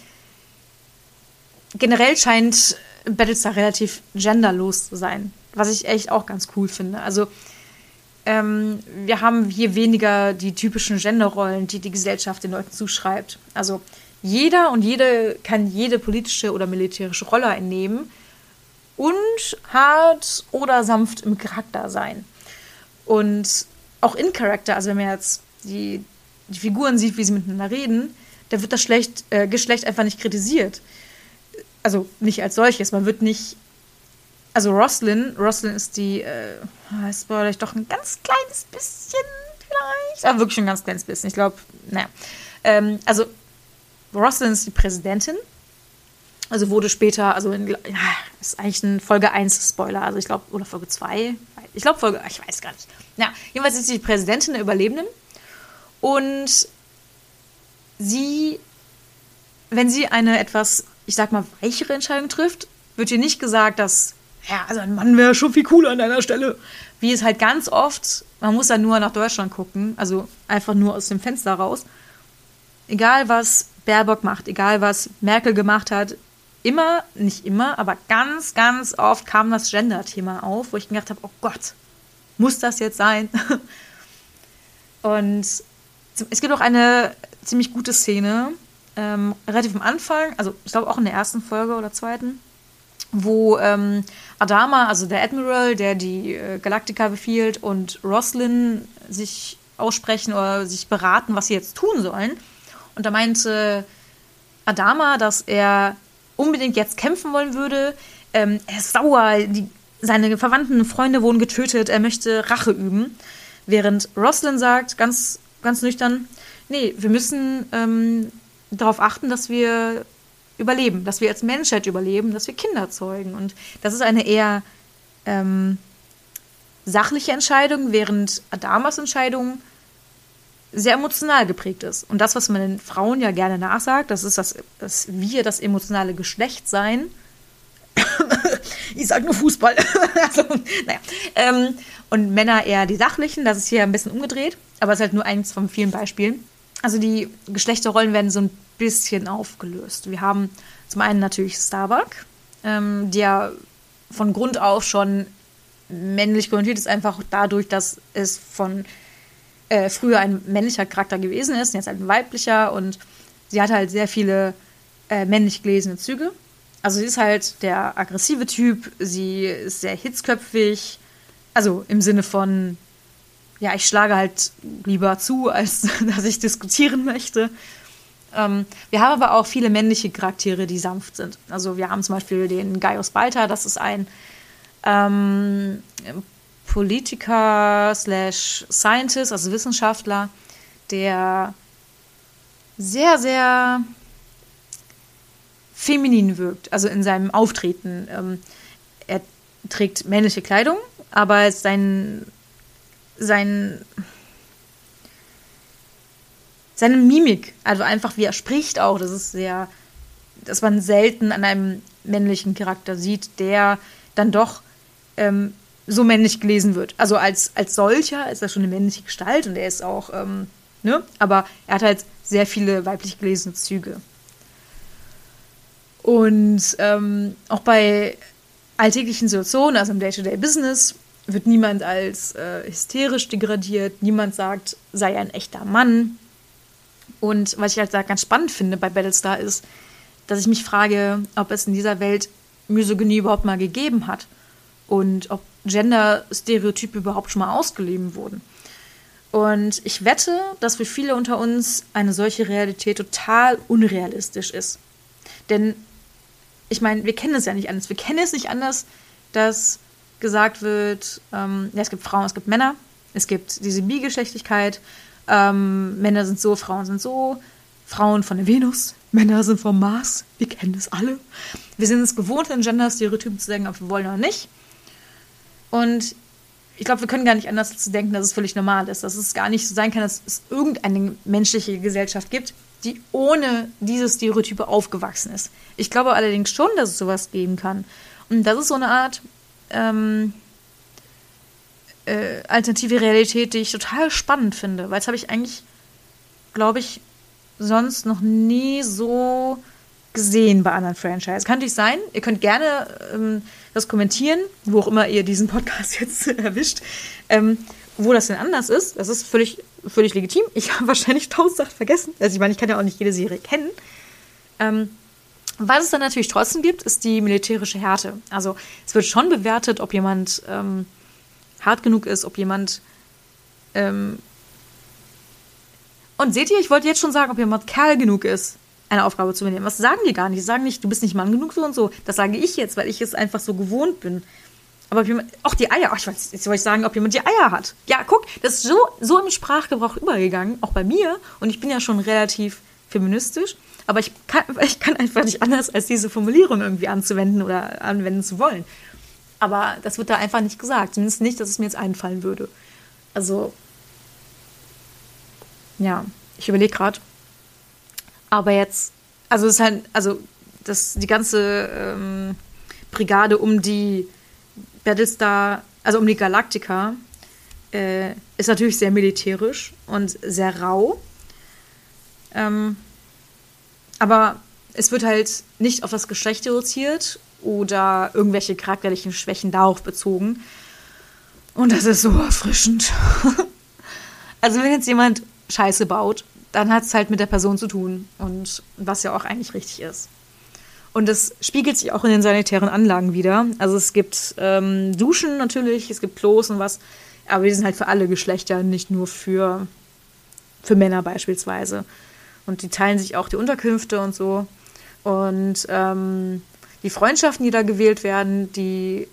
generell scheint Battlestar relativ genderlos zu sein, was ich echt auch ganz cool finde. Also ähm, wir haben hier weniger die typischen Genderrollen, die die Gesellschaft den Leuten zuschreibt. Also jeder und jede kann jede politische oder militärische Rolle einnehmen und hart oder sanft im Charakter sein. Und auch in Charakter, also wenn man jetzt die, die Figuren sieht, wie sie miteinander reden, da wird das Schlecht, äh, Geschlecht einfach nicht kritisiert. Also nicht als solches. Man wird nicht also Roslyn, Roslyn ist die, äh, spoiler ich doch ein ganz kleines bisschen vielleicht. Aber wirklich ein ganz kleines bisschen. Ich glaube, naja. Ähm, also Roslyn ist die Präsidentin. Also wurde später, also in, ja, ist eigentlich ein Folge 1 Spoiler, also ich glaube, oder Folge 2. Ich glaube Folge, ich weiß gar nicht. Ja, jedenfalls ist sie die Präsidentin der Überlebenden. Und sie, wenn sie eine etwas, ich sag mal, weichere Entscheidung trifft, wird ihr nicht gesagt, dass ja, also ein Mann wäre schon viel cooler an deiner Stelle. Wie es halt ganz oft, man muss dann nur nach Deutschland gucken, also einfach nur aus dem Fenster raus. Egal was Baerbock macht, egal was Merkel gemacht hat, immer, nicht immer, aber ganz, ganz oft kam das Gender-Thema auf, wo ich gedacht habe, oh Gott, muss das jetzt sein? Und es gibt auch eine ziemlich gute Szene, ähm, relativ am Anfang, also ich glaube auch in der ersten Folge oder zweiten, wo ähm, Adama, also der Admiral, der die äh, Galactica befiehlt, und Roslin sich aussprechen oder sich beraten, was sie jetzt tun sollen. Und da meinte Adama, dass er unbedingt jetzt kämpfen wollen würde. Ähm, er ist sauer, die, seine Verwandten, Freunde wurden getötet, er möchte Rache üben. Während Roslin sagt, ganz, ganz nüchtern, nee, wir müssen ähm, darauf achten, dass wir überleben, dass wir als Menschheit überleben, dass wir Kinder zeugen. Und das ist eine eher ähm, sachliche Entscheidung, während Adamas Entscheidung sehr emotional geprägt ist. Und das, was man den Frauen ja gerne nachsagt, das ist, dass, dass wir das emotionale Geschlecht sein. ich sage nur Fußball. also, naja. Ähm, und Männer eher die sachlichen, das ist hier ein bisschen umgedreht, aber es ist halt nur eins von vielen Beispielen. Also die Geschlechterrollen werden so ein bisschen aufgelöst. Wir haben zum einen natürlich Starbuck, ähm, der von Grund auf schon männlich konnotiert ist, einfach dadurch, dass es von äh, früher ein männlicher Charakter gewesen ist, jetzt halt ein weiblicher und sie hat halt sehr viele äh, männlich gelesene Züge. Also sie ist halt der aggressive Typ, sie ist sehr hitzköpfig, also im Sinne von, ja, ich schlage halt lieber zu, als dass ich diskutieren möchte. Ähm, wir haben aber auch viele männliche Charaktere, die sanft sind. Also wir haben zum Beispiel den Gaius Balta, das ist ein ähm, Politiker slash Scientist, also Wissenschaftler, der sehr, sehr feminin wirkt, also in seinem Auftreten. Ähm, er trägt männliche Kleidung, aber sein, sein, seine Mimik, also einfach wie er spricht auch, das ist sehr, dass man selten an einem männlichen Charakter sieht, der dann doch ähm, so männlich gelesen wird. Also als, als solcher ist er schon eine männliche Gestalt und er ist auch, ähm, ne? Aber er hat halt sehr viele weiblich gelesene Züge. Und ähm, auch bei alltäglichen Situationen, also im Day-to-Day-Business, wird niemand als äh, hysterisch degradiert, niemand sagt, sei ein echter Mann. Und was ich halt da ganz spannend finde bei Battlestar ist, dass ich mich frage, ob es in dieser Welt Misogynie überhaupt mal gegeben hat und ob Gender-Stereotype überhaupt schon mal ausgelebt wurden. Und ich wette, dass für viele unter uns eine solche Realität total unrealistisch ist. Denn ich meine, wir kennen es ja nicht anders. Wir kennen es nicht anders, dass gesagt wird, ähm, ja, es gibt Frauen, es gibt Männer, es gibt diese Bigeschlechtlichkeit, ähm, Männer sind so, Frauen sind so, Frauen von der Venus, Männer sind vom Mars, wir kennen das alle. Wir sind es gewohnt, in Gender-Stereotypen zu sagen, ob wir wollen oder nicht. Und ich glaube, wir können gar nicht anders zu denken, dass es völlig normal ist, dass es gar nicht so sein kann, dass es irgendeine menschliche Gesellschaft gibt, die ohne diese Stereotype aufgewachsen ist. Ich glaube allerdings schon, dass es sowas geben kann. Und das ist so eine Art ähm, äh, alternative Realität, die ich total spannend finde, weil das habe ich eigentlich, glaube ich, sonst noch nie so gesehen bei anderen Franchises. Kann natürlich sein. Ihr könnt gerne ähm, das kommentieren, wo auch immer ihr diesen Podcast jetzt erwischt, ähm, wo das denn anders ist. Das ist völlig, völlig legitim. Ich habe wahrscheinlich tausend Sachen vergessen. Also ich meine, ich kann ja auch nicht jede Serie kennen. Ähm, was es dann natürlich trotzdem gibt, ist die militärische Härte. Also es wird schon bewertet, ob jemand ähm, hart genug ist, ob jemand ähm, und seht ihr, ich wollte jetzt schon sagen, ob jemand Kerl genug ist eine Aufgabe zu übernehmen. Was sagen die gar nicht? Die sagen nicht, du bist nicht Mann genug so und so. Das sage ich jetzt, weil ich es einfach so gewohnt bin. Aber jemand, auch die Eier, oh, ich weiß, jetzt wollte ich sagen, ob jemand die Eier hat. Ja, guck, das ist so, so im Sprachgebrauch übergegangen, auch bei mir. Und ich bin ja schon relativ feministisch. Aber ich kann, ich kann einfach nicht anders, als diese Formulierung irgendwie anzuwenden oder anwenden zu wollen. Aber das wird da einfach nicht gesagt. Zumindest nicht, dass es mir jetzt einfallen würde. Also, ja, ich überlege gerade, aber jetzt, also es ist halt, also das, die ganze ähm, Brigade um die Battlestar, also um die Galactica, äh, ist natürlich sehr militärisch und sehr rau. Ähm, aber es wird halt nicht auf das Geschlecht reduziert oder irgendwelche charakterlichen Schwächen darauf bezogen. Und das ist so erfrischend. also wenn jetzt jemand Scheiße baut, dann hat es halt mit der Person zu tun und was ja auch eigentlich richtig ist. Und das spiegelt sich auch in den sanitären Anlagen wieder. Also es gibt ähm, Duschen natürlich, es gibt Klos und was, aber die sind halt für alle Geschlechter, nicht nur für, für Männer beispielsweise. Und die teilen sich auch die Unterkünfte und so. Und ähm, die Freundschaften, die da gewählt werden, die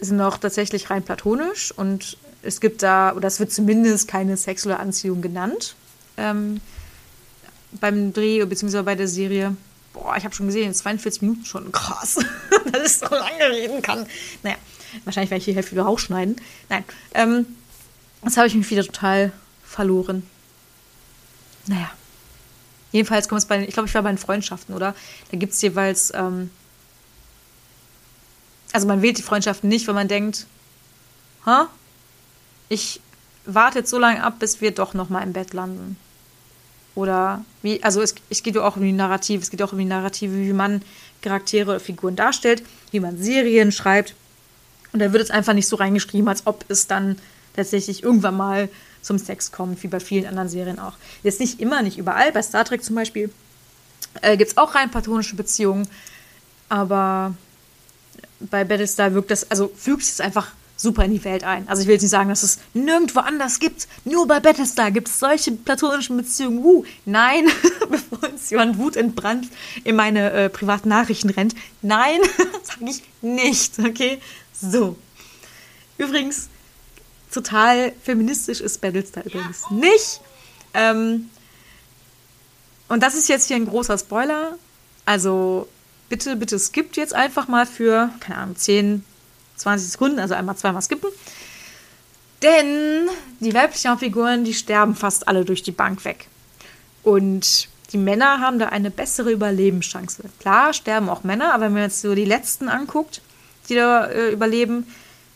sind auch tatsächlich rein platonisch und es gibt da, oder es wird zumindest keine sexuelle Anziehung genannt ähm, beim Dreh bzw. bei der Serie. Boah, ich habe schon gesehen, 42 Minuten schon. Krass, dass ich so lange reden kann. Naja, wahrscheinlich werde ich die Hälfte wieder rausschneiden. Nein, ähm, das habe ich mich wieder total verloren. Naja. Jedenfalls kommt es bei, ich glaube, ich war bei den Freundschaften, oder? Da gibt es jeweils, ähm, also man wählt die Freundschaften nicht, wenn man denkt, ha, ich warte jetzt so lange ab, bis wir doch noch mal im Bett landen. Oder wie, also es, es geht auch um die Narrative, es geht auch um die Narrative, wie man Charaktere oder Figuren darstellt, wie man Serien schreibt. Und da wird es einfach nicht so reingeschrieben, als ob es dann tatsächlich irgendwann mal zum Sex kommt, wie bei vielen anderen Serien auch. Jetzt nicht immer, nicht überall. Bei Star Trek zum Beispiel äh, gibt es auch rein platonische Beziehungen, aber bei Battlestar wirkt das, also fügt es einfach super in die Welt ein. Also ich will jetzt nicht sagen, dass es nirgendwo anders gibt. Nur bei Battlestar gibt es solche platonischen Beziehungen. Uh, nein, bevor uns jemand wutentbrannt in meine äh, privaten Nachrichten rennt. Nein, sage ich nicht. Okay, so. Übrigens, total feministisch ist Battlestar übrigens nicht. Ähm, und das ist jetzt hier ein großer Spoiler. Also bitte, bitte skippt jetzt einfach mal für, keine Ahnung, 10, 20 Sekunden, also einmal zweimal skippen. Denn die weiblichen Figuren, die sterben fast alle durch die Bank weg. Und die Männer haben da eine bessere Überlebenschance. Klar, sterben auch Männer, aber wenn man jetzt so die letzten anguckt, die da äh, überleben,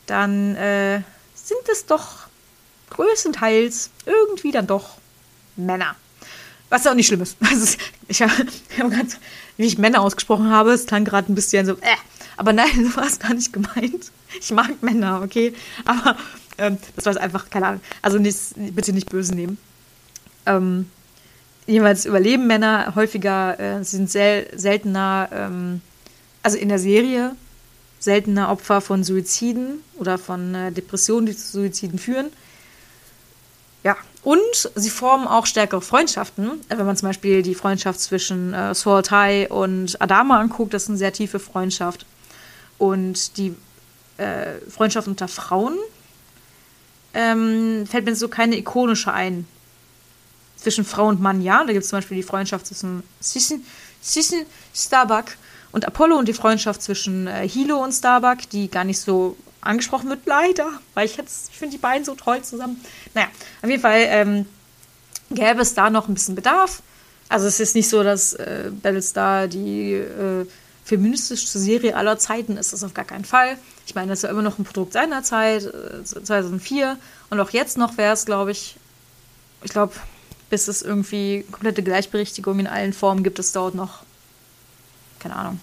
dann äh, sind es doch größtenteils irgendwie dann doch Männer. Was auch nicht schlimm ist. Also, ich habe gerade, wie ich Männer ausgesprochen habe, es klang gerade ein bisschen so, äh, aber nein, so war es gar nicht gemeint. Ich mag Männer, okay? Aber ähm, das war einfach, keine Ahnung. Also nicht, bitte nicht böse nehmen. Ähm, jeweils überleben Männer häufiger, äh, sind sel seltener, ähm, also in der Serie, seltener Opfer von Suiziden oder von äh, Depressionen, die zu Suiziden führen. Ja, und sie formen auch stärkere Freundschaften. Wenn man zum Beispiel die Freundschaft zwischen äh, Suoltai und Adama anguckt, das ist eine sehr tiefe Freundschaft. Und die äh, Freundschaft unter Frauen ähm, fällt mir so keine ikonische ein. Zwischen Frau und Mann, ja. Da gibt es zum Beispiel die Freundschaft zwischen Sissin, Sissin Starbuck und Apollo und die Freundschaft zwischen äh, Hilo und Starbuck, die gar nicht so angesprochen wird, leider. Weil ich, ich finde die beiden so toll zusammen. Naja, auf jeden Fall ähm, gäbe es da noch ein bisschen Bedarf. Also es ist nicht so, dass äh, Battlestar die äh, feministischste Serie aller Zeiten ist das auf gar keinen Fall. Ich meine, das ist ja immer noch ein Produkt seiner Zeit, 2004. Äh, und auch jetzt noch wäre es, glaube ich, ich glaube, bis es irgendwie komplette Gleichberechtigung in allen Formen gibt, es dauert noch, keine Ahnung,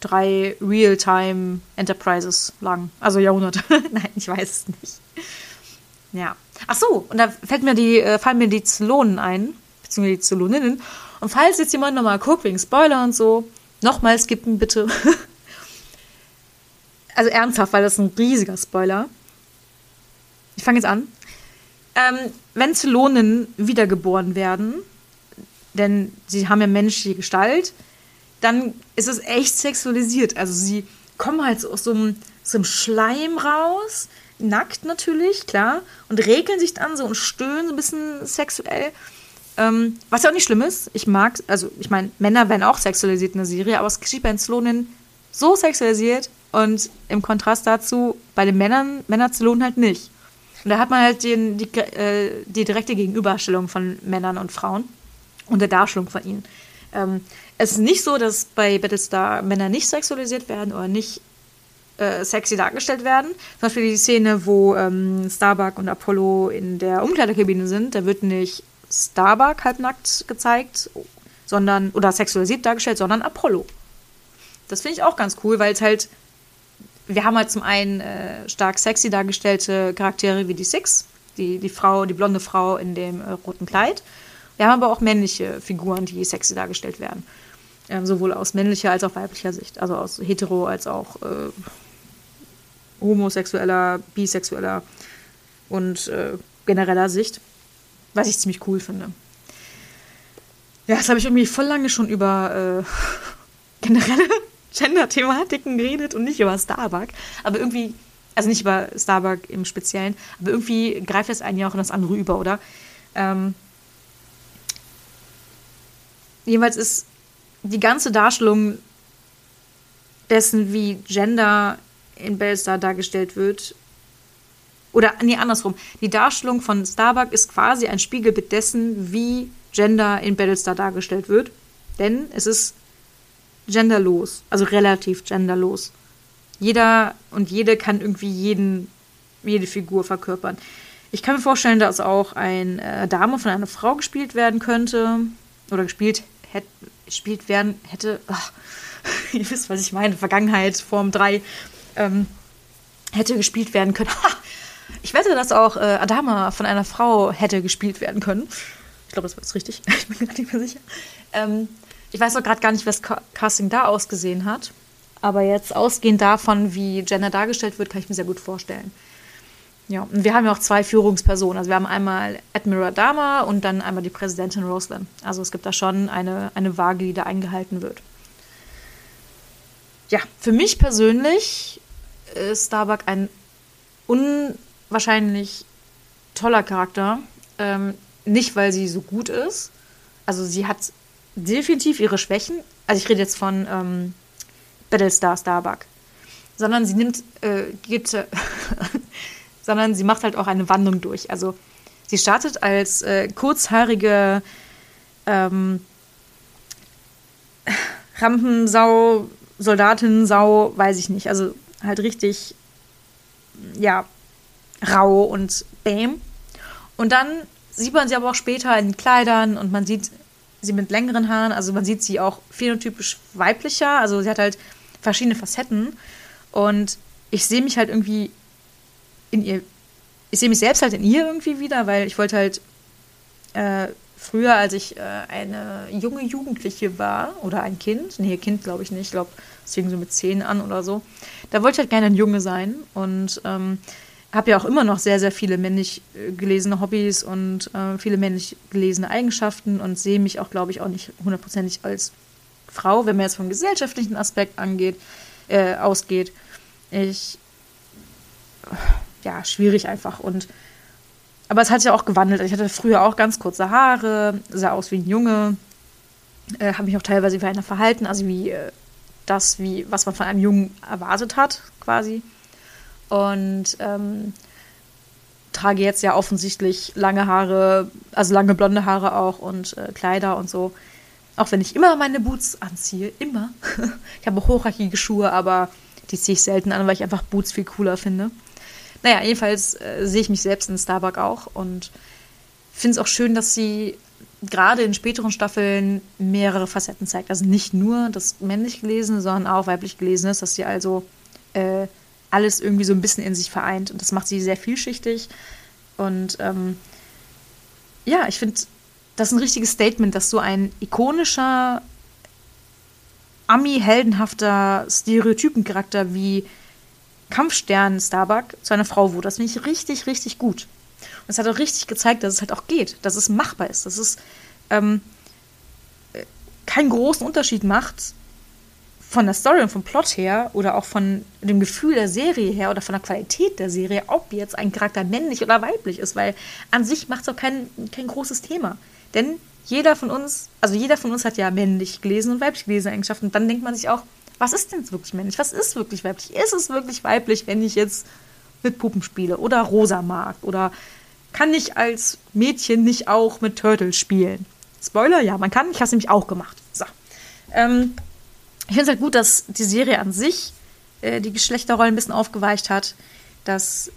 drei Real-Time Enterprises lang. Also Jahrhunderte. Nein, ich weiß es nicht. Ja. Ach so, und da fällt mir die, äh, fallen mir die Zylonen ein, beziehungsweise die Zyloninnen. Und falls jetzt jemand nochmal guckt, wegen Spoiler und so, nochmal skippen bitte. also ernsthaft, weil das ist ein riesiger Spoiler. Ich fange jetzt an. Ähm, wenn Zylonen wiedergeboren werden, denn sie haben ja menschliche Gestalt, dann ist es echt sexualisiert. Also sie kommen halt so aus so einem, so einem Schleim raus, nackt natürlich, klar, und regeln sich dann so und stöhnen so ein bisschen sexuell. Ähm, was ja auch nicht schlimm ist. Ich mag, also ich meine, Männer werden auch sexualisiert in der Serie, aber es geschieht bei den Zylonen so sexualisiert und im Kontrast dazu bei den Männern, Männer Zylonen halt nicht. Und da hat man halt den, die, äh, die direkte Gegenüberstellung von Männern und Frauen und der Darstellung von ihnen. Ähm, es ist nicht so, dass bei Battlestar Männer nicht sexualisiert werden oder nicht äh, sexy dargestellt werden. Zum Beispiel die Szene, wo ähm, Starbuck und Apollo in der Umkleidekabine sind, da wird nicht Starbuck halbnackt gezeigt, sondern, oder sexualisiert dargestellt, sondern Apollo. Das finde ich auch ganz cool, weil es halt, wir haben halt zum einen äh, stark sexy dargestellte Charaktere wie die Six, die, die Frau, die blonde Frau in dem äh, roten Kleid. Wir haben aber auch männliche Figuren, die sexy dargestellt werden. Ähm, sowohl aus männlicher als auch weiblicher Sicht. Also aus hetero als auch äh, homosexueller, bisexueller und äh, genereller Sicht. Was ich ziemlich cool finde. Ja, das habe ich irgendwie voll lange schon über äh, generelle Gender-Thematiken geredet und nicht über Starbuck. Aber irgendwie, also nicht über Starbuck im Speziellen, aber irgendwie greift das einen ja auch in das andere über, oder? Ähm, jedenfalls ist die ganze Darstellung dessen, wie Gender in Battlestar dargestellt wird, oder nee, andersrum, die Darstellung von Starbuck ist quasi ein Spiegelbild dessen, wie Gender in Battlestar dargestellt wird. Denn es ist genderlos, also relativ genderlos. Jeder und jede kann irgendwie jeden, jede Figur verkörpern. Ich kann mir vorstellen, dass auch eine äh, Dame von einer Frau gespielt werden könnte. Oder gespielt, hätte, gespielt werden hätte. Ach, ihr wisst, was ich meine. Vergangenheit, Form 3. Ähm, hätte gespielt werden können. ich wette, dass auch äh, Adama von einer Frau hätte gespielt werden können. Ich glaube, das war jetzt richtig. ich bin gerade nicht mehr sicher. Ähm, ich weiß auch gerade gar nicht, wie das Casting da ausgesehen hat. Aber jetzt ausgehend davon, wie Jenna dargestellt wird, kann ich mir sehr gut vorstellen. Ja, und wir haben ja auch zwei Führungspersonen. Also wir haben einmal Admiral Dama und dann einmal die Präsidentin Roslyn. Also es gibt da schon eine, eine Waage, die da eingehalten wird. Ja, für mich persönlich ist Starbuck ein unwahrscheinlich toller Charakter. Ähm, nicht, weil sie so gut ist. Also sie hat definitiv ihre Schwächen. Also ich rede jetzt von ähm, Battlestar Starbuck. Sondern sie nimmt, äh, äh, sondern sie macht halt auch eine Wandlung durch. Also sie startet als äh, kurzhaarige ähm, Rampensau, Soldatin, Sau, weiß ich nicht. Also halt richtig, ja, rau und bäm. Und dann sieht man sie aber auch später in Kleidern und man sieht sie mit längeren Haaren. Also man sieht sie auch phänotypisch weiblicher. Also sie hat halt verschiedene Facetten. Und ich sehe mich halt irgendwie in ihr. Ich sehe mich selbst halt in ihr irgendwie wieder, weil ich wollte halt äh, früher, als ich äh, eine junge Jugendliche war oder ein Kind, nee, Kind glaube ich nicht, ich glaube, es fing so mit zehn an oder so, da wollte ich halt gerne ein Junge sein und ähm, habe ja auch immer noch sehr, sehr viele männlich äh, gelesene Hobbys und äh, viele männlich gelesene Eigenschaften und sehe mich auch, glaube ich, auch nicht hundertprozentig als Frau, wenn man jetzt vom gesellschaftlichen Aspekt angeht, äh, ausgeht. Ich, ja, schwierig einfach und aber es hat sich auch gewandelt. Ich hatte früher auch ganz kurze Haare, sah aus wie ein Junge, äh, habe mich auch teilweise wie einer verhalten, also wie äh, das, wie was man von einem Jungen erwartet hat, quasi. Und ähm, trage jetzt ja offensichtlich lange Haare, also lange blonde Haare auch und äh, Kleider und so. Auch wenn ich immer meine Boots anziehe, immer. ich habe hochhackige Schuhe, aber die ziehe ich selten an, weil ich einfach Boots viel cooler finde. Naja, jedenfalls äh, sehe ich mich selbst in Starbuck auch und finde es auch schön, dass sie gerade in späteren Staffeln mehrere Facetten zeigt. Also nicht nur das männlich Gelesene, sondern auch weiblich Gelesene, dass sie also äh, alles irgendwie so ein bisschen in sich vereint. Und das macht sie sehr vielschichtig. Und ähm, ja, ich finde, das ist ein richtiges Statement, dass so ein ikonischer, Ami-heldenhafter Stereotypencharakter wie Kampfstern Starbuck zu einer Frau wurde. Das finde ich richtig, richtig gut. Und es hat auch richtig gezeigt, dass es halt auch geht, dass es machbar ist, dass es ähm, keinen großen Unterschied macht, von der Story und vom Plot her oder auch von dem Gefühl der Serie her oder von der Qualität der Serie, ob jetzt ein Charakter männlich oder weiblich ist, weil an sich macht es auch kein, kein großes Thema. Denn jeder von uns, also jeder von uns hat ja männlich gelesen und weiblich gelesene Eigenschaften. Und dann denkt man sich auch, was ist denn wirklich männlich? Was ist wirklich weiblich? Ist es wirklich weiblich, wenn ich jetzt mit Puppen spiele oder rosa mag? Oder kann ich als Mädchen nicht auch mit Turtles spielen? Spoiler, ja, man kann. Ich habe es nämlich auch gemacht. So. Ähm, ich finde es halt gut, dass die Serie an sich äh, die Geschlechterrollen ein bisschen aufgeweicht hat, dass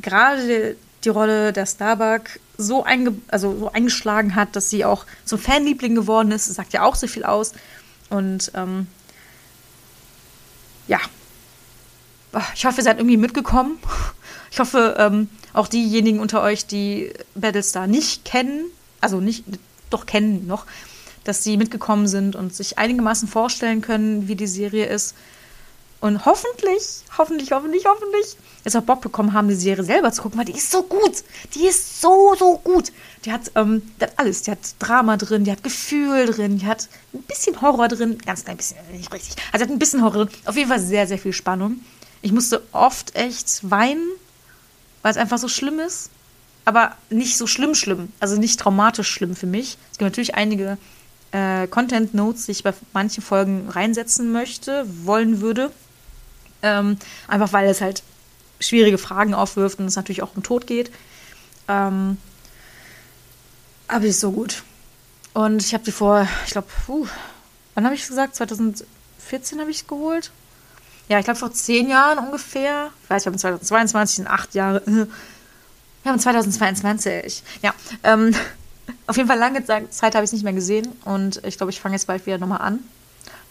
gerade die Rolle der Starbuck so, einge also so eingeschlagen hat, dass sie auch zum Fanliebling geworden ist. Das sagt ja auch so viel aus. Und ähm, ja, ich hoffe, ihr seid irgendwie mitgekommen. Ich hoffe, ähm, auch diejenigen unter euch, die Battlestar nicht kennen, also nicht, doch kennen noch, dass sie mitgekommen sind und sich einigermaßen vorstellen können, wie die Serie ist. Und hoffentlich, hoffentlich, hoffentlich, hoffentlich, jetzt auch Bock bekommen haben, die Serie selber zu gucken, weil die ist so gut. Die ist so, so gut. Die hat, ähm, die hat alles. Die hat Drama drin, die hat Gefühl drin, die hat ein bisschen Horror drin. Ganz klein bisschen, nicht richtig. Also hat ein bisschen Horror drin. Auf jeden Fall sehr, sehr viel Spannung. Ich musste oft echt weinen, weil es einfach so schlimm ist. Aber nicht so schlimm, schlimm. Also nicht traumatisch schlimm für mich. Es gibt natürlich einige äh, Content Notes, die ich bei manchen Folgen reinsetzen möchte, wollen würde. Ähm, einfach weil es halt schwierige Fragen aufwirft und es natürlich auch um Tod geht. Ähm, aber die ist so gut. Und ich habe die vor, ich glaube, wann habe ich gesagt? 2014 habe ich es geholt. Ja, ich glaube vor zehn Jahren ungefähr. Ich weiß, wir haben 2022 sind acht Jahre. Wir haben 2022. Ja, ähm, auf jeden Fall lange Zeit habe ich es nicht mehr gesehen. Und ich glaube, ich fange jetzt bald wieder nochmal an,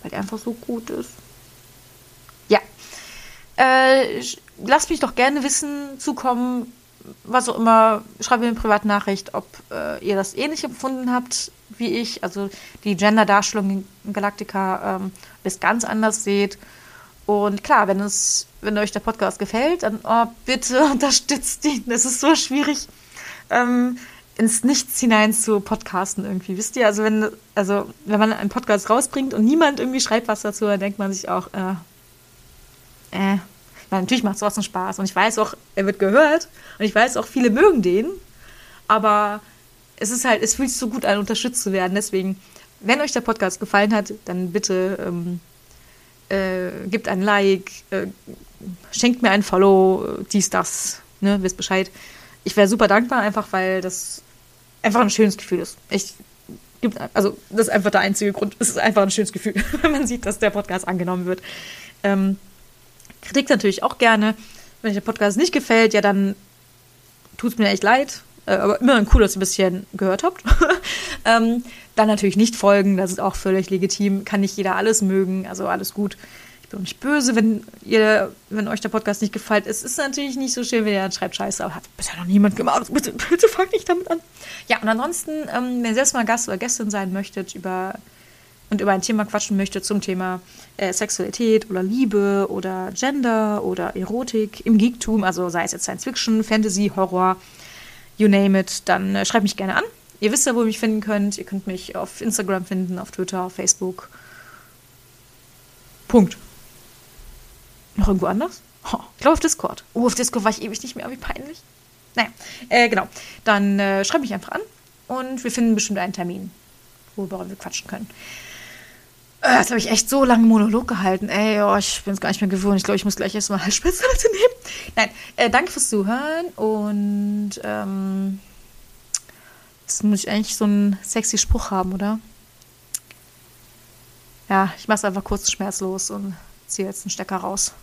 weil die einfach so gut ist. Äh, lasst mich doch gerne wissen, zukommen, was auch immer. Schreibt mir eine Privatnachricht, ob äh, ihr das ähnlich empfunden habt wie ich. Also die Gender-Darstellung in Galactica ähm, es ganz anders seht. Und klar, wenn es, wenn euch der Podcast gefällt, dann oh, bitte unterstützt ihn. Es ist so schwierig, ähm, ins Nichts hinein zu podcasten irgendwie. Wisst ihr, also wenn, also wenn man einen Podcast rausbringt und niemand irgendwie schreibt was dazu, dann denkt man sich auch, äh, äh, Nein, natürlich macht es trotzdem Spaß. Und ich weiß auch, er wird gehört. Und ich weiß auch, viele mögen den. Aber es ist halt, es fühlt sich so gut an, unterstützt zu werden. Deswegen, wenn euch der Podcast gefallen hat, dann bitte ähm, äh, gebt ein Like, äh, schenkt mir ein Follow, dies, das, ne, wisst Bescheid. Ich wäre super dankbar, einfach weil das einfach ein schönes Gefühl ist. Ich also das ist einfach der einzige Grund. Es ist einfach ein schönes Gefühl, wenn man sieht, dass der Podcast angenommen wird. Ähm, Kritik natürlich auch gerne. Wenn euch der Podcast nicht gefällt, ja, dann tut es mir echt leid. Äh, aber immer cool, dass ihr ein bisschen gehört habt. ähm, dann natürlich nicht folgen, das ist auch völlig legitim. Kann nicht jeder alles mögen, also alles gut. Ich bin auch nicht böse, wenn ihr, wenn euch der Podcast nicht gefällt. Es ist natürlich nicht so schön, wenn ihr dann schreibt Scheiße, aber hat bisher noch niemand gemacht. Also bitte, bitte fangt nicht damit an. Ja, und ansonsten, ähm, wenn ihr selbst mal Gast oder Gästin sein möchtet über und über ein Thema quatschen möchte zum Thema äh, Sexualität oder Liebe oder Gender oder Erotik im Geektum, also sei es jetzt Science Fiction, Fantasy, Horror, you name it, dann äh, schreibt mich gerne an. Ihr wisst ja, wo ihr mich finden könnt. Ihr könnt mich auf Instagram finden, auf Twitter, auf Facebook. Punkt. Noch irgendwo anders? Oh, ich glaube auf Discord. Oh, auf Discord war ich ewig nicht mehr, wie peinlich. Naja, äh, genau. Dann äh, schreibt mich einfach an und wir finden bestimmt einen Termin, worüber wir quatschen können. Äh, jetzt habe ich echt so lange Monolog gehalten. Ey, oh, ich bin es gar nicht mehr gewohnt. Ich glaube, ich muss gleich erstmal Halsschmerztabletten nehmen. Nein, äh, danke fürs Zuhören und ähm, jetzt muss ich eigentlich so einen sexy Spruch haben, oder? Ja, ich mache es einfach kurz schmerzlos und ziehe jetzt einen Stecker raus.